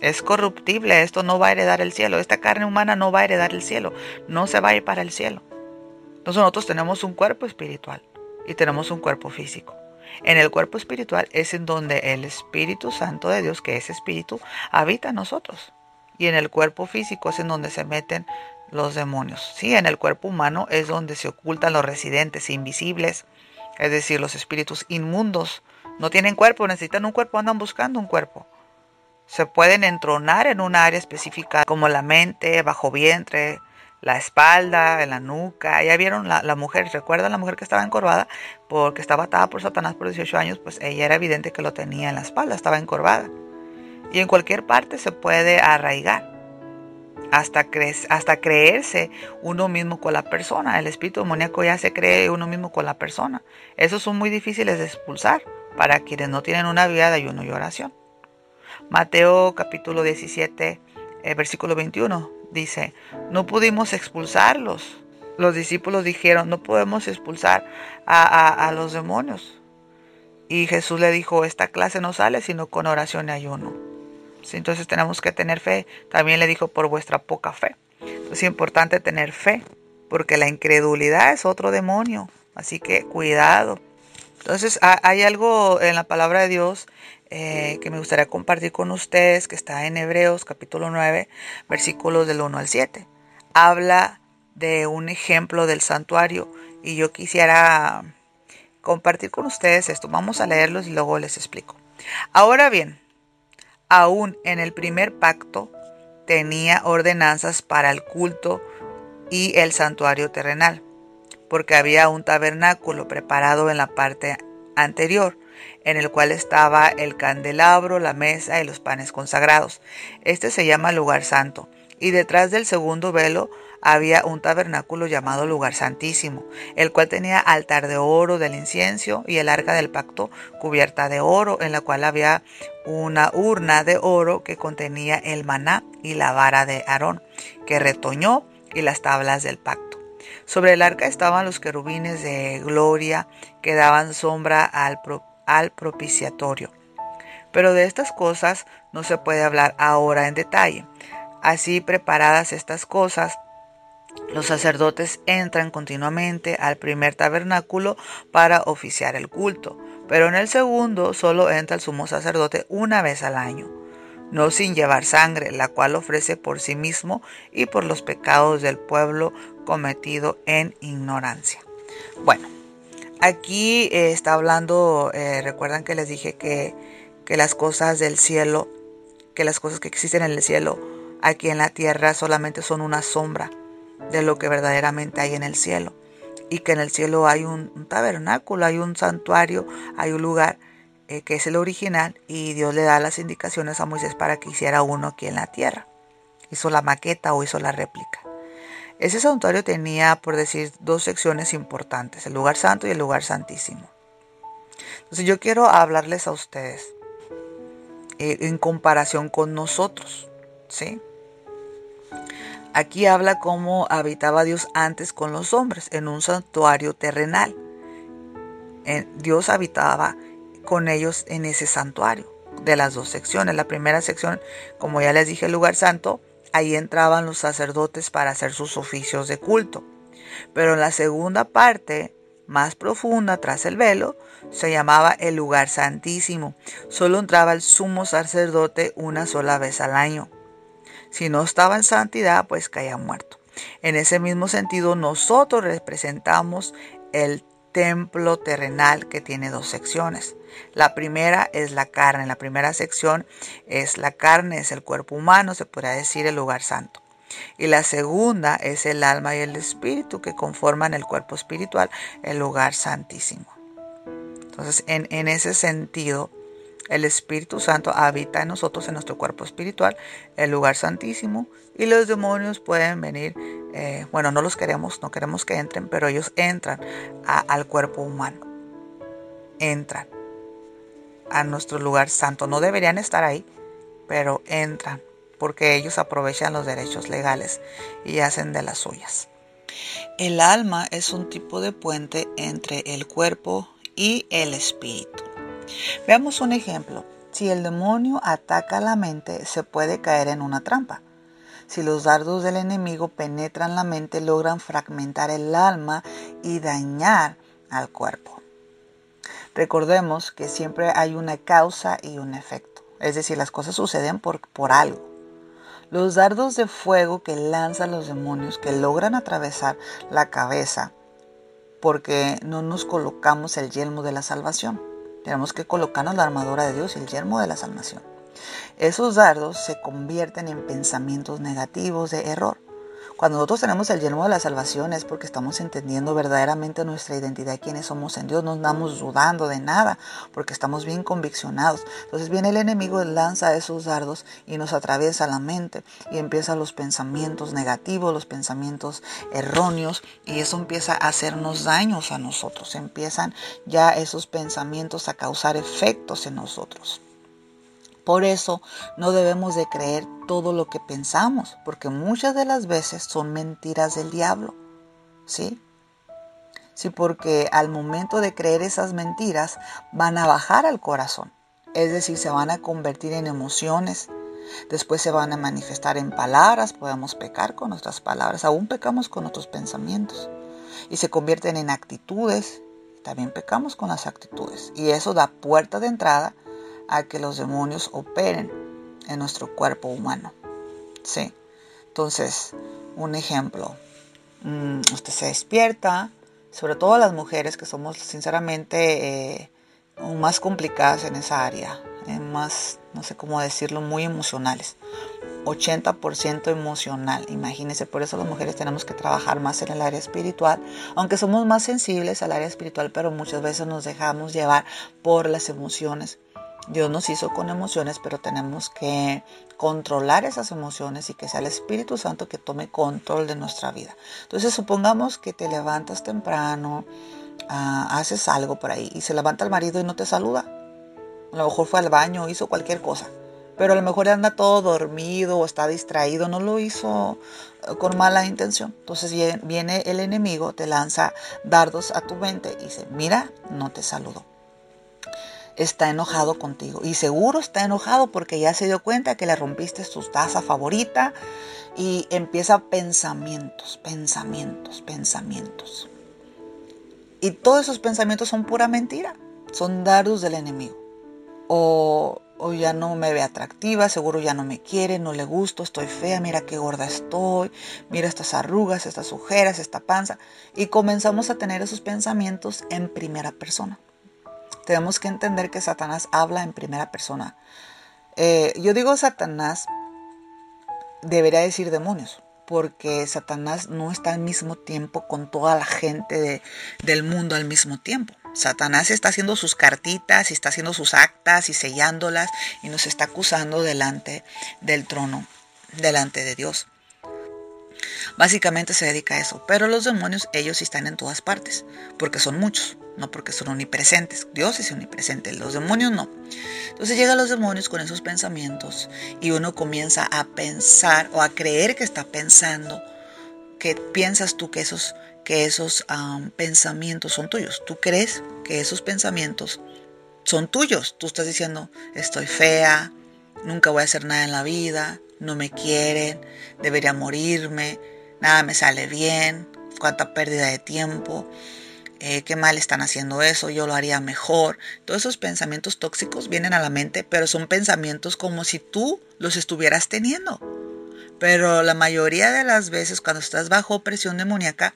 Es corruptible, esto no va a heredar el cielo. Esta carne humana no va a heredar el cielo, no se va a ir para el cielo. Entonces nosotros tenemos un cuerpo espiritual y tenemos un cuerpo físico. En el cuerpo espiritual es en donde el Espíritu Santo de Dios, que es espíritu, habita en nosotros. y en el cuerpo físico es en donde se meten los demonios. Sí, en el cuerpo humano es donde se ocultan los residentes invisibles, es decir, los espíritus inmundos. No tienen cuerpo, necesitan un cuerpo, andan buscando un cuerpo. Se pueden entronar en un área específica como la mente, bajo vientre, la espalda, en la nuca. Ya vieron la, mujer, ¿recuerdan la mujer que estaba encorvada? Porque estaba atada por Satanás por 18 años, pues ella era evidente que lo tenía en la espalda, estaba encorvada. Y en cualquier parte se puede arraigar hasta, hasta creerse uno mismo con la persona. El espíritu demoníaco ya se cree uno mismo con la persona. Esos son muy difíciles de expulsar para quienes no tienen una vida de ayuno y oración. Mateo capítulo 17, eh, versículo 21 dice, no pudimos expulsarlos. Los discípulos dijeron, no podemos expulsar a, los demonios. Y Jesús le dijo, esta clase no sale sino con oración y ayuno. Entonces tenemos que tener fe. También le dijo, por vuestra poca fe. Es importante tener fe, porque la incredulidad es otro demonio. Así que cuidado. Entonces hay algo en la palabra de Dios eh, que me gustaría compartir con ustedes, que está en Hebreos capítulo 9, versículos del 1 al 7. Habla de un ejemplo del santuario y yo quisiera compartir con ustedes esto. Vamos a leerlos y luego les explico. Ahora bien, aún en el primer pacto tenía ordenanzas para el culto y el santuario terrenal, porque había un tabernáculo preparado en la parte anterior en el cual estaba el candelabro, la mesa y los panes consagrados. Este se llama lugar santo. Y detrás del segundo velo había un tabernáculo llamado lugar santísimo, el cual tenía altar de oro del incienso y el arca del pacto cubierta de oro, en la cual había una urna de oro que contenía el maná y la vara de Aarón, que retoñó y las tablas del pacto. Sobre el arca estaban los querubines de gloria que daban sombra al, al propiciatorio. Pero de estas cosas no se puede hablar ahora en detalle. Así preparadas estas cosas, los sacerdotes entran continuamente al primer tabernáculo para oficiar el culto, pero en el segundo solo entra el sumo sacerdote una vez al año, no sin llevar sangre, la cual ofrece por sí mismo y por los pecados del pueblo cometido en ignorancia. Bueno, Aquí eh, está hablando, eh, recuerdan que les dije que, que las cosas del cielo, que las cosas que existen en el cielo, aquí en la tierra solamente son una sombra de lo que verdaderamente hay en el cielo. Y que en el cielo hay un, tabernáculo, hay un santuario, hay un lugar eh, que es el original y Dios le da las indicaciones a Moisés para que hiciera uno aquí en la tierra. Hizo la maqueta o hizo la réplica. Ese santuario tenía, por decir, dos secciones importantes, el lugar santo y el lugar santísimo. Entonces yo quiero hablarles a ustedes eh, en comparación con nosotros, ¿sí? Aquí habla cómo habitaba Dios antes con los hombres en un santuario terrenal. Dios habitaba con ellos en ese santuario de las dos secciones. La primera sección, como ya les dije, el lugar santo, Ahí entraban los sacerdotes para hacer sus oficios de culto. Pero en la segunda parte, más profunda, tras el velo, se llamaba el lugar santísimo. Solo entraba el sumo sacerdote una sola vez al año. Si no estaba en santidad, pues caía muerto. En ese mismo sentido, nosotros representamos el templo terrenal que tiene dos secciones. La primera es la carne, la primera sección es la carne, es el cuerpo humano, se podría decir el lugar santo. Y la segunda es el alma y el espíritu que conforman el cuerpo espiritual, el lugar santísimo. Entonces, en, en ese sentido, el Espíritu Santo habita en nosotros, en nuestro cuerpo espiritual, el lugar santísimo, y los demonios pueden venir, eh, bueno, no los queremos, no queremos que entren, pero ellos entran al cuerpo humano, entran a nuestro lugar santo. No deberían estar ahí, pero entran, porque ellos aprovechan los derechos legales y hacen de las suyas. El alma es un tipo de puente entre el cuerpo y el espíritu. Veamos un ejemplo. Si el demonio ataca la mente, se puede caer en una trampa. Si los dardos del enemigo penetran la mente, logran fragmentar el alma y dañar al cuerpo. Recordemos que siempre hay una causa y un efecto. Es decir, las cosas suceden por, por algo. Los dardos de fuego que lanzan los demonios, que logran atravesar la cabeza, porque no nos colocamos el yelmo de la salvación. Tenemos que colocarnos la armadura de Dios y el yelmo de la salvación. Esos dardos se convierten en pensamientos negativos de error. Cuando nosotros tenemos el yelmo de la salvación es porque estamos entendiendo verdaderamente nuestra identidad, quiénes somos en Dios, no estamos dudando de nada, porque estamos bien conviccionados. Entonces viene el enemigo, lanza esos dardos y nos atraviesa la mente y empiezan los pensamientos negativos, los pensamientos erróneos y eso empieza a hacernos daños a nosotros, empiezan ya esos pensamientos a causar efectos en nosotros. Por eso no debemos de creer todo lo que pensamos, porque muchas de las veces son mentiras del diablo. ¿Sí? Sí, porque al momento de creer esas mentiras van a bajar al corazón. Es decir, se van a convertir en emociones. Después se van a manifestar en palabras. Podemos pecar con nuestras palabras. Aún pecamos con nuestros pensamientos. Y se convierten en actitudes. También pecamos con las actitudes. Y eso da puerta de entrada a que los demonios operen en nuestro cuerpo humano. Sí. Entonces, un ejemplo. Mm, usted se despierta, sobre todo las mujeres que somos sinceramente eh, más complicadas en esa área, más, no sé cómo decirlo, muy emocionales. 80% emocional, imagínense, por eso las mujeres tenemos que trabajar más en el área espiritual, aunque somos más sensibles al área espiritual, pero muchas veces nos dejamos llevar por las emociones Dios nos hizo con emociones, pero tenemos que controlar esas emociones y que sea el Espíritu Santo que tome control de nuestra vida. Entonces supongamos que te levantas temprano, ah, haces algo por ahí y se levanta el marido y no te saluda. A lo mejor fue al baño, hizo cualquier cosa, pero a lo mejor anda todo dormido o está distraído, no lo hizo eh, con mala intención. Entonces viene el enemigo, te lanza dardos a tu mente y dice, mira, no te saludo está enojado contigo. Y seguro está enojado porque ya se dio cuenta que le rompiste su taza favorita y empieza pensamientos, pensamientos, pensamientos. Y todos esos pensamientos son pura mentira, son dardos del enemigo. O, ya no me ve atractiva, seguro ya no me quiere, no le gusto, estoy fea, mira qué gorda estoy, mira estas arrugas, estas ojeras, esta panza. Y comenzamos a tener esos pensamientos en primera persona tenemos que entender que Satanás habla en primera persona. Eh, yo digo Satanás, debería decir demonios, porque Satanás no está al mismo tiempo con toda la gente del mundo al mismo tiempo. Satanás está haciendo sus cartitas y está haciendo sus actas y sellándolas y nos está acusando delante del trono, delante de Dios. Básicamente se dedica a eso. Pero los demonios, ellos están en todas partes, porque son muchos, no porque son omnipresentes. Dios es omnipresente, los demonios no. Entonces llegan los demonios con esos pensamientos y uno comienza a pensar o a creer que está pensando, que piensas tú que esos, que esos pensamientos son tuyos. Tú crees que esos pensamientos son tuyos. Tú estás diciendo, estoy fea, nunca voy a hacer nada en la vida, no me quieren, debería morirme, nada me sale bien, cuánta pérdida de tiempo, eh, qué mal están haciendo eso, yo lo haría mejor. Todos esos pensamientos tóxicos vienen a la mente, pero son pensamientos como si tú los estuvieras teniendo. Pero la mayoría de las veces cuando estás bajo presión demoníaca,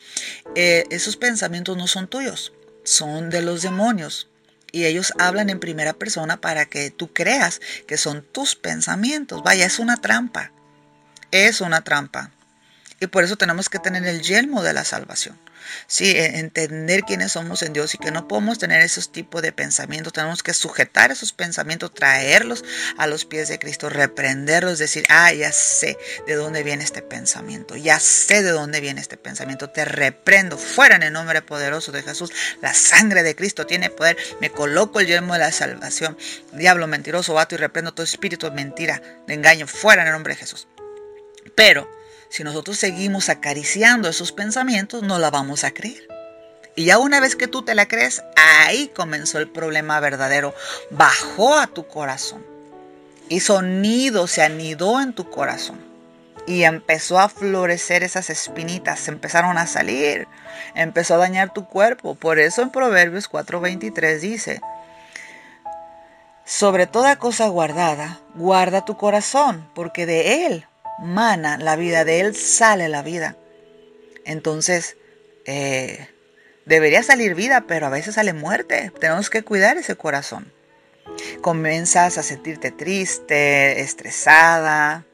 eh, esos pensamientos no son tuyos, son de los demonios. Y ellos hablan en primera persona para que tú creas que son tus pensamientos. Vaya, es una trampa. Es una trampa. Y por eso tenemos que tener el yelmo de la salvación. Sí, e, entender quiénes somos en Dios y que no podemos tener esos tipos de pensamientos. Tenemos que sujetar esos pensamientos, traerlos a los pies de Cristo, reprenderlos, decir, ah, ya sé de dónde viene este pensamiento, ya sé de dónde viene este pensamiento, te reprendo fuera en el nombre poderoso de Jesús. La sangre de Cristo tiene poder, me coloco el yelmo de la salvación. Diablo mentiroso, vato y reprendo todo espíritu de mentira, de engaño, fuera en el nombre de Jesús. Pero si nosotros seguimos acariciando esos pensamientos, no la vamos a creer. Y ya una vez que tú te la crees, ahí comenzó el problema verdadero. Bajó a tu corazón. Hizo nido, se anidó en tu corazón. Y empezó a florecer esas espinitas, empezaron a salir. Empezó a dañar tu cuerpo. Por eso en Proverbios 4:23 dice, sobre toda cosa guardada, guarda tu corazón, porque de él mana la vida, de Él sale la vida. Entonces, eh, debería salir vida, pero a veces sale muerte. Tenemos que cuidar ese corazón. Comienzas a sentirte triste, estresada.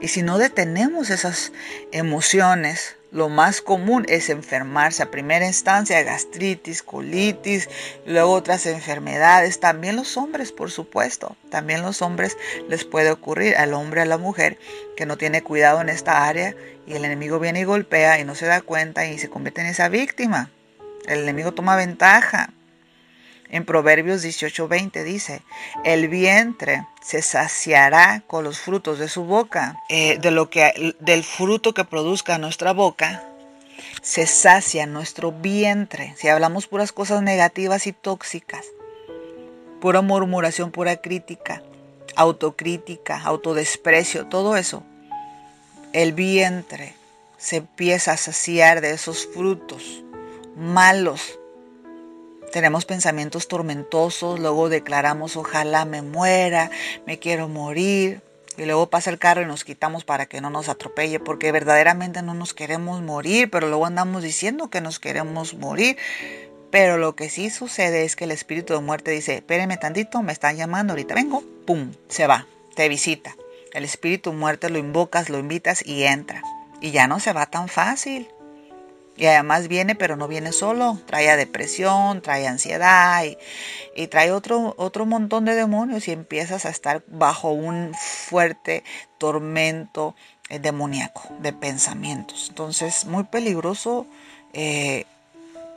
Y si no detenemos esas emociones, lo más común es enfermarse a primera instancia, gastritis, colitis, luego otras enfermedades. También los hombres, por supuesto, también los hombres les puede ocurrir al hombre, a la mujer que no tiene cuidado en esta área y el enemigo viene y golpea y no se da cuenta y se convierte en esa víctima. El enemigo toma ventaja. En Proverbios 18:20 dice, el vientre se saciará con los frutos de su boca. Eh, de lo que, del fruto que produzca nuestra boca, se sacia nuestro vientre. Si hablamos puras cosas negativas y tóxicas, pura murmuración, pura crítica, autocrítica, autodesprecio, todo eso, el vientre se empieza a saciar de esos frutos malos tenemos pensamientos tormentosos, luego declaramos ojalá me muera, me quiero morir, y luego pasa el carro y nos quitamos para que no nos atropelle, porque verdaderamente no nos queremos morir, pero luego andamos diciendo que nos queremos morir. Pero lo que sí sucede es que el espíritu de muerte dice, espéreme tantito, me están llamando, ahorita vengo, pum, se va, te visita. El espíritu de muerte lo invocas, lo invitas y entra. Y ya no se va tan fácil. Y además viene, pero no viene solo. Trae depresión, trae ansiedad y, trae otro, otro montón de demonios y empiezas a estar bajo un fuerte tormento eh, demoníaco de pensamientos. Entonces, muy peligroso. Eh,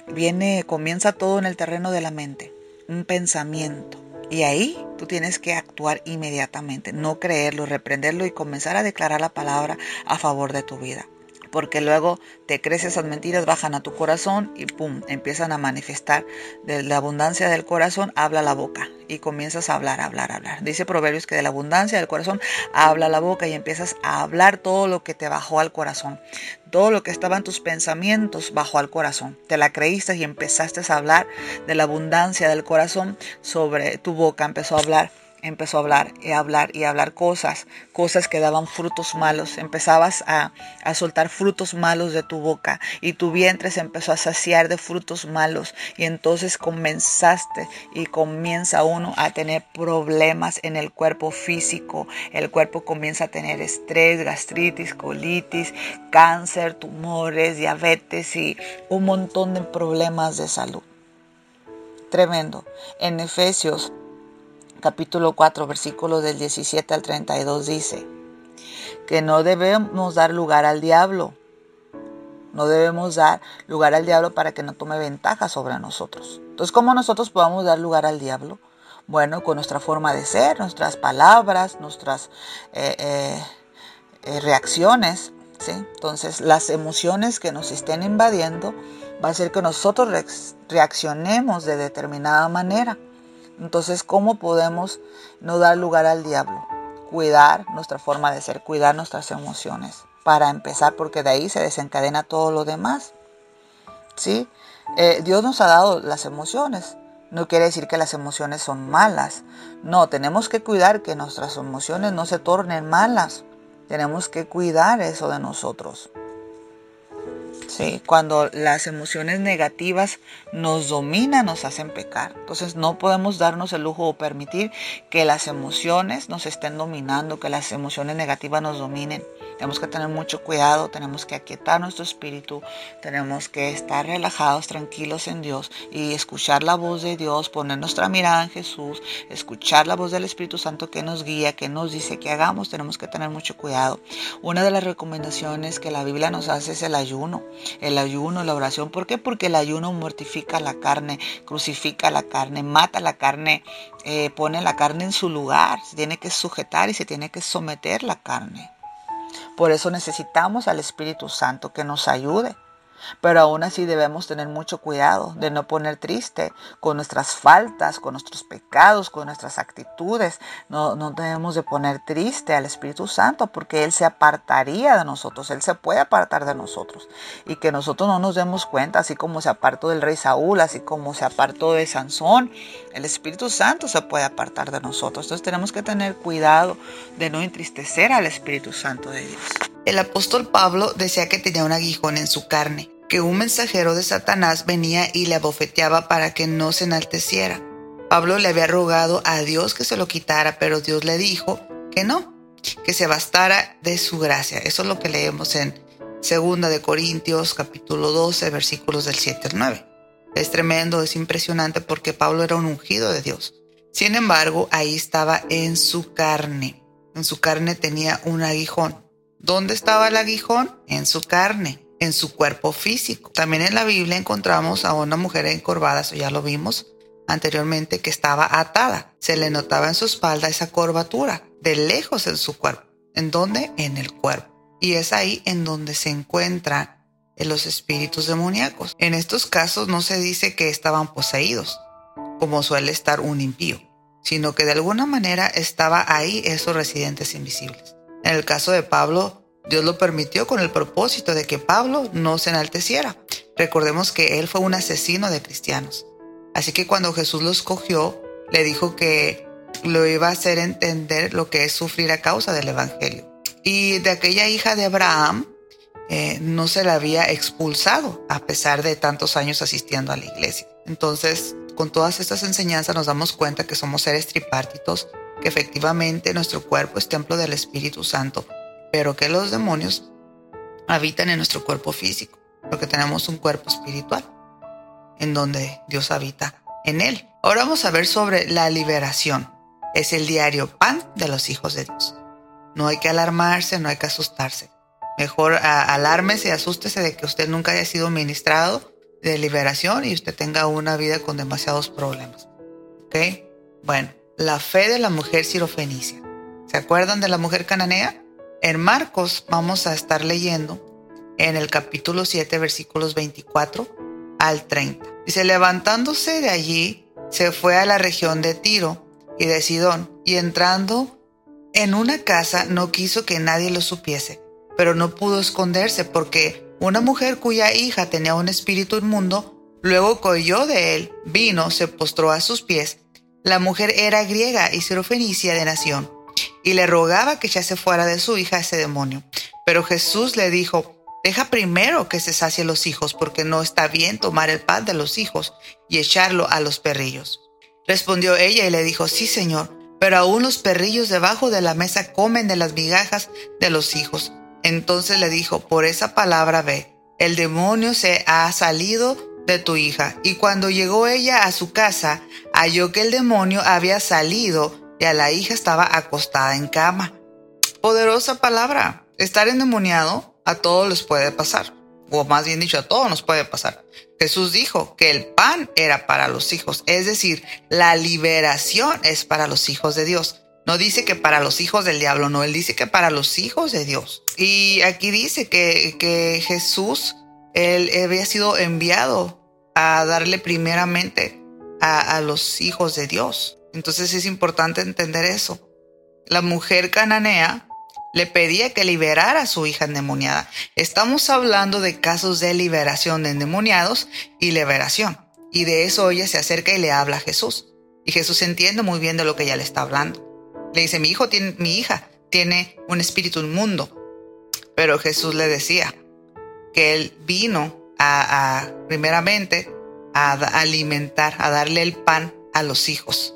viene, comienza todo en el terreno de la mente. Un pensamiento. Y ahí tú tienes que actuar inmediatamente, no creerlo, reprenderlo y comenzar a declarar la palabra a favor de tu vida porque luego te crees esas mentiras, bajan a tu corazón y pum, empiezan a manifestar de la abundancia del corazón, habla la boca y comienzas a hablar, hablar, hablar. Dice Proverbios que de la abundancia del corazón habla la boca y empiezas a hablar todo lo que te bajó al corazón, todo lo que estaba en tus pensamientos bajó al corazón. Te la creíste y empezaste a hablar de la abundancia del corazón sobre tu boca, empezó a hablar empezó a hablar y hablar y hablar cosas, cosas que daban frutos malos. Empezabas a, a, soltar frutos malos de tu boca y tu vientre se empezó a saciar de frutos malos. Y entonces comenzaste y comienza uno a tener problemas en el cuerpo físico. El cuerpo comienza a tener estrés, gastritis, colitis, cáncer, tumores, diabetes y un montón de problemas de salud. Tremendo. En Efesios capítulo 4, versículos del 17 al 32 dice que no debemos dar lugar al diablo. No debemos dar lugar al diablo para que no tome ventaja sobre nosotros. Entonces, ¿cómo nosotros podemos dar lugar al diablo? Bueno, con nuestra forma de ser, nuestras palabras, nuestras eh, eh, eh, reacciones. Entonces, las emociones que nos estén invadiendo va a ser que nosotros reaccionemos de determinada manera. Entonces, ¿cómo podemos no dar lugar al diablo? Cuidar nuestra forma de ser, cuidar nuestras emociones, para empezar, porque de ahí se desencadena todo lo demás. ¿Sí? Eh, Dios nos ha dado las emociones. No quiere decir que las emociones son malas. No, tenemos que cuidar que nuestras emociones no se tornen malas. Tenemos que cuidar eso de nosotros. Sí, cuando las emociones negativas nos dominan, nos hacen pecar. Entonces no podemos darnos el lujo o permitir que las emociones nos estén dominando, que las emociones negativas nos dominen. Tenemos que tener mucho cuidado, tenemos que aquietar nuestro espíritu, tenemos que estar relajados, tranquilos en Dios y escuchar la voz de Dios, poner nuestra mirada en Jesús, escuchar la voz del Espíritu Santo que nos guía, que nos dice que hagamos, tenemos que tener mucho cuidado. Una de las recomendaciones que la Biblia nos hace es el ayuno, el ayuno, la oración. ¿Por qué? Porque el ayuno mortifica la carne, crucifica la carne, mata la carne, eh, pone la carne en su lugar, se tiene que sujetar y se tiene que someter la carne. Por eso necesitamos al Espíritu Santo que nos ayude. Pero aún así debemos tener mucho cuidado de no poner triste con nuestras faltas, con nuestros pecados, con nuestras actitudes. No, debemos de poner triste al Espíritu Santo porque Él se apartaría de nosotros, Él se puede apartar de nosotros y que nosotros no nos demos cuenta, así como se apartó del rey Saúl, así como se apartó de Sansón, el Espíritu Santo se puede apartar de nosotros. Entonces tenemos que tener cuidado de no entristecer al Espíritu Santo de Dios. El apóstol Pablo decía que tenía un aguijón en su carne, que un mensajero de Satanás venía y le abofeteaba para que no se enalteciera. Pablo le había rogado a Dios que se lo quitara, pero Dios le dijo que no, que se bastara de su gracia. Eso es lo que leemos en 2 de Corintios capítulo 12 versículos del 7 al 9. Es tremendo, es impresionante porque Pablo era un ungido de Dios. Sin embargo, ahí estaba en su carne. En su carne tenía un aguijón. ¿Dónde estaba el aguijón? En su carne, en su cuerpo físico. También en la Biblia encontramos a una mujer encorvada, eso ya lo vimos anteriormente, que estaba atada. Se le notaba en su espalda esa curvatura, de lejos en su cuerpo. ¿En dónde? En el cuerpo. Y es ahí en donde se encuentran los espíritus demoníacos. En estos casos no se dice que estaban poseídos, como suele estar un impío, sino que de alguna manera estaba ahí esos residentes invisibles. En el caso de Pablo, Dios lo permitió con el propósito de que Pablo no se enalteciera. Recordemos que él fue un asesino de cristianos. Así que cuando Jesús lo escogió, le dijo que lo iba a hacer entender lo que es sufrir a causa del Evangelio. Y de aquella hija de Abraham, eh, no se la había expulsado a pesar de tantos años asistiendo a la iglesia. Entonces, con todas estas enseñanzas nos damos cuenta que somos seres tripartitos que efectivamente nuestro cuerpo es templo del Espíritu Santo, pero que los demonios habitan en nuestro cuerpo físico, porque tenemos un cuerpo espiritual, en donde Dios habita en él. Ahora vamos a ver sobre la liberación. Es el diario pan de los hijos de Dios. No hay que alarmarse, no hay que asustarse. Mejor alármese asústese de que usted nunca haya sido ministrado de liberación y usted tenga una vida con demasiados problemas. ¿Ok? Bueno, la fe de la mujer sirofenicia. ¿Se acuerdan de la mujer cananea? En Marcos vamos a estar leyendo en el capítulo 7, versículos 24 al 30. Dice, levantándose de allí, se fue a la región de Tiro y de Sidón, y entrando en una casa no quiso que nadie lo supiese, pero no pudo esconderse porque una mujer cuya hija tenía un espíritu inmundo, luego coyó de él, vino, se postró a sus pies la mujer era griega y sirofenicia de nación, y le rogaba que echase fuera de su hija ese demonio. Pero Jesús le dijo, Deja primero que se sacie los hijos, porque no está bien tomar el pan de los hijos y echarlo a los perrillos. Respondió ella y le dijo, Sí, Señor, pero aún los perrillos debajo de la mesa comen de las migajas de los hijos. Entonces le dijo, Por esa palabra ve, el demonio se ha salido de tu hija. Y cuando llegó ella a su casa, halló que el demonio había salido y a la hija estaba acostada en cama. Poderosa palabra. Estar endemoniado a todos les puede pasar. O más bien dicho, a todos nos puede pasar. Jesús dijo que el pan era para los hijos, es decir, la liberación es para los hijos de Dios. No dice que para los hijos del diablo, no, él dice que para los hijos de Dios. Y aquí dice que, que Jesús, él había sido enviado a darle primeramente a, los hijos de Dios. Entonces es importante entender eso. La mujer cananea le pedía que liberara a su hija endemoniada. Estamos hablando de casos de liberación de endemoniados y liberación. Y de eso ella se acerca y le habla a Jesús. Y Jesús entiende muy bien de lo que ella le está hablando. Le dice, mi hijo tiene, mi hija tiene un espíritu inmundo. Pero Jesús le decía que él vino a, primeramente a, alimentar, a darle el pan a los hijos.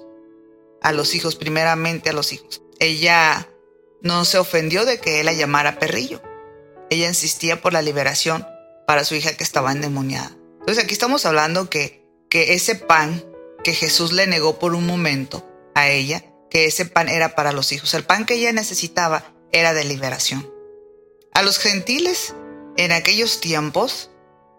A los hijos, primeramente a los hijos. Ella no se ofendió de que él la llamara perrillo. Ella insistía por la liberación para su hija que estaba endemoniada. Entonces aquí estamos hablando que, que ese pan que Jesús le negó por un momento a ella, que ese pan era para los hijos. El pan que ella necesitaba era de liberación. A los gentiles en aquellos tiempos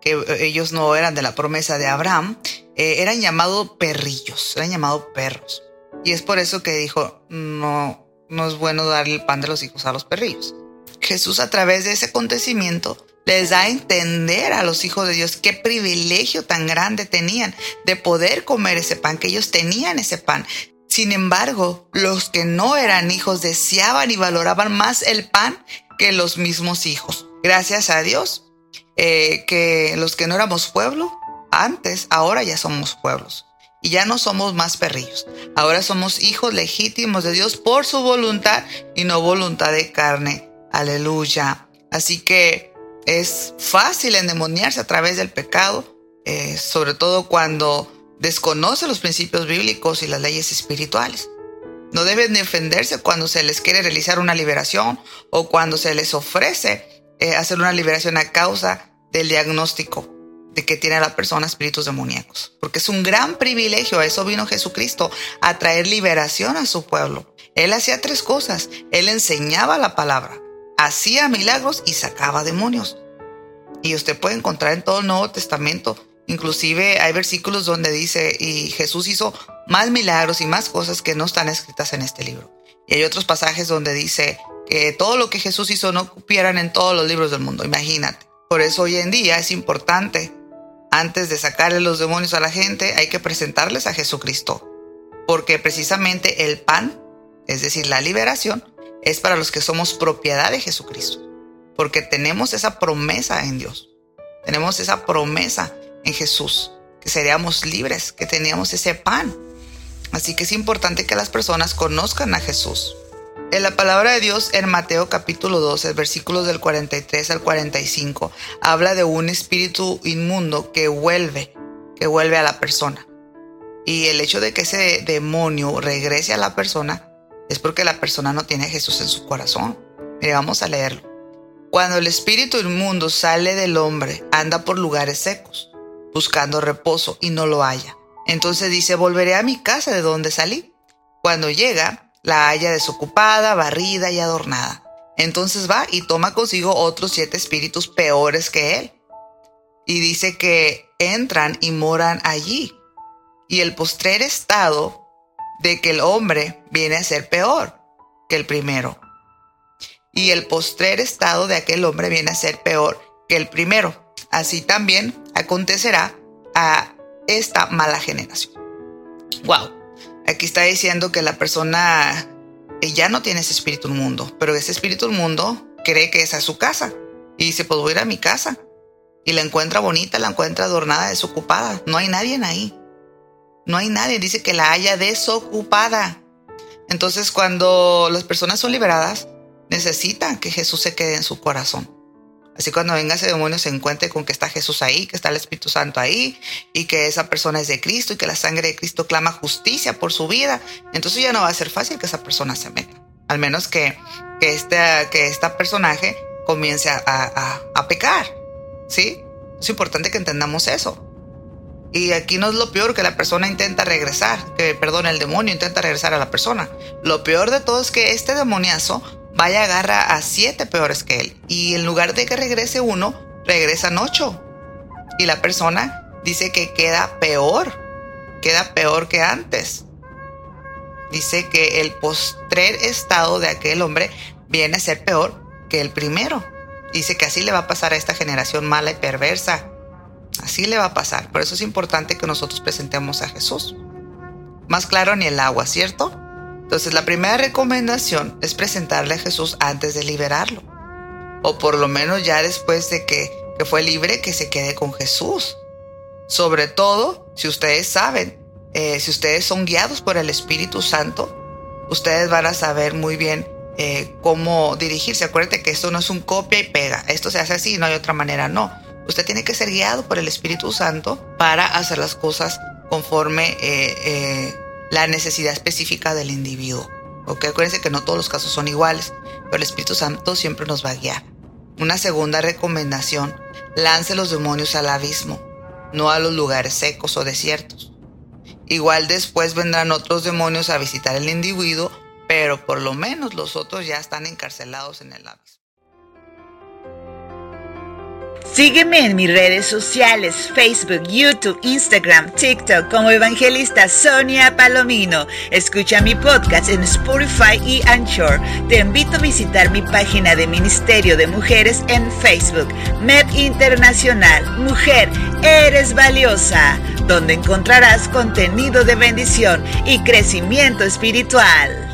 que ellos no eran de la promesa de Abraham, eh, eran llamados perrillos, eran llamados perros. Y es por eso que dijo, no, no es bueno darle el pan de los hijos a los perrillos. Jesús a través de ese acontecimiento les da a entender a los hijos de Dios qué privilegio tan grande tenían de poder comer ese pan, que ellos tenían ese pan. Sin embargo, los que no eran hijos deseaban y valoraban más el pan que los mismos hijos. Gracias a Dios, eh, que los que no éramos pueblo, antes, ahora ya somos pueblos. Y ya no somos más perrillos. Ahora somos hijos legítimos de Dios por su voluntad y no voluntad de carne. Aleluya. Así que es fácil endemoniarse a través del pecado, eh, sobre todo cuando desconoce los principios bíblicos y las leyes espirituales. No deben defenderse cuando se les quiere realizar una liberación o cuando se les ofrece eh, hacer una liberación a causa del diagnóstico de que tiene la persona espíritus demoníacos. Porque es un gran privilegio, a eso vino Jesucristo, a traer liberación a su pueblo. Él hacía tres cosas. Él enseñaba la palabra, hacía milagros y sacaba demonios. Y usted puede encontrar en todo el Nuevo Testamento, inclusive hay versículos donde dice, y Jesús hizo más milagros y más cosas que no están escritas en este libro. Y hay otros pasajes donde dice que todo lo que Jesús hizo no cupieran en todos los libros del mundo, imagínate. Por eso hoy en día es importante, antes de sacarle los demonios a la gente, hay que presentarles a Jesucristo. Porque precisamente el pan, es decir, la liberación, es para los que somos propiedad de Jesucristo, porque tenemos esa promesa en Dios, tenemos esa promesa en Jesús, que seríamos libres, que teníamos ese pan. Así que es importante que las personas conozcan a Jesús. En la palabra de Dios en Mateo capítulo 12, versículos del 43 al 45, habla de un espíritu inmundo que vuelve, que vuelve a la persona. Y el hecho de que ese demonio regrese a la persona es porque la persona no tiene a Jesús en su corazón. Mire, vamos a leerlo. Cuando el espíritu inmundo sale del hombre, anda por lugares secos, buscando reposo y no lo halla. Entonces dice, volveré a mi casa de donde salí. Cuando llega, la halla desocupada, barrida y adornada. Entonces va y toma consigo otros siete espíritus peores que él. Y dice que entran y moran allí. Y el postrer estado de que el hombre viene a ser peor que el primero. Y el postrer estado de aquel hombre viene a ser peor que el primero. Así también acontecerá a esta mala generación. Wow. Aquí está diciendo que la persona eh, ya no tiene ese espíritu mundo, pero ese espíritu mundo cree que esa es su casa. Y dice, pues voy a ir a mi casa. Y la encuentra bonita, la encuentra adornada, desocupada. No hay nadie ahí. No hay nadie, dice que la haya desocupada. Entonces cuando las personas son liberadas, necesitan que Jesús se quede en su corazón. Así cuando venga ese demonio se encuentre con que está Jesús ahí, que está el Espíritu Santo ahí, y que esa persona es de Cristo y que la sangre de Cristo clama justicia por su vida, entonces ya no va a ser fácil que esa persona se meta. Al menos que, que, este, que esta personaje comience a, a, a pecar. ¿Sí? Es importante que entendamos eso. Y aquí no es lo peor que la persona intenta regresar, que perdón, el demonio intenta regresar a la persona. Lo peor de todo es que este demoniazo vaya agarra a siete peores que él. Y en lugar de que regrese uno, regresan ocho. Y la persona dice que queda peor, queda peor que antes. Dice que el postrer estado de aquel hombre viene a ser peor que el primero. Dice que así le va a pasar a esta generación mala y perversa Así le va a pasar. Por eso es importante que nosotros presentemos a Jesús. Más claro ni el agua, ¿cierto? Entonces la primera recomendación es presentarle a Jesús antes de liberarlo. O por lo menos ya después de que, fue libre, que se quede con Jesús. Sobre todo, si ustedes saben, eh, si ustedes son guiados por el Espíritu Santo, ustedes van a saber muy bien eh, cómo dirigirse. Acuérdate que esto no es un copia y pega. Esto se hace así, no hay otra manera, no. Usted tiene que ser guiado por el Espíritu Santo para hacer las cosas conforme eh, la necesidad específica del individuo. ¿Ok? Acuérdense que no todos los casos son iguales, pero el Espíritu Santo siempre nos va a guiar. Una segunda recomendación, lance los demonios al abismo, no a los lugares secos o desiertos. Igual después vendrán otros demonios a visitar el individuo, pero por lo menos los otros ya están encarcelados en el abismo. Sígueme en mis redes sociales, Facebook, YouTube, Instagram, TikTok como evangelista Sonia Palomino. Escucha mi podcast en Spotify y Anchor. Te invito a visitar mi página de Ministerio de Mujeres en Facebook, MEP Internacional. Mujer, eres valiosa, donde encontrarás contenido de bendición y crecimiento espiritual.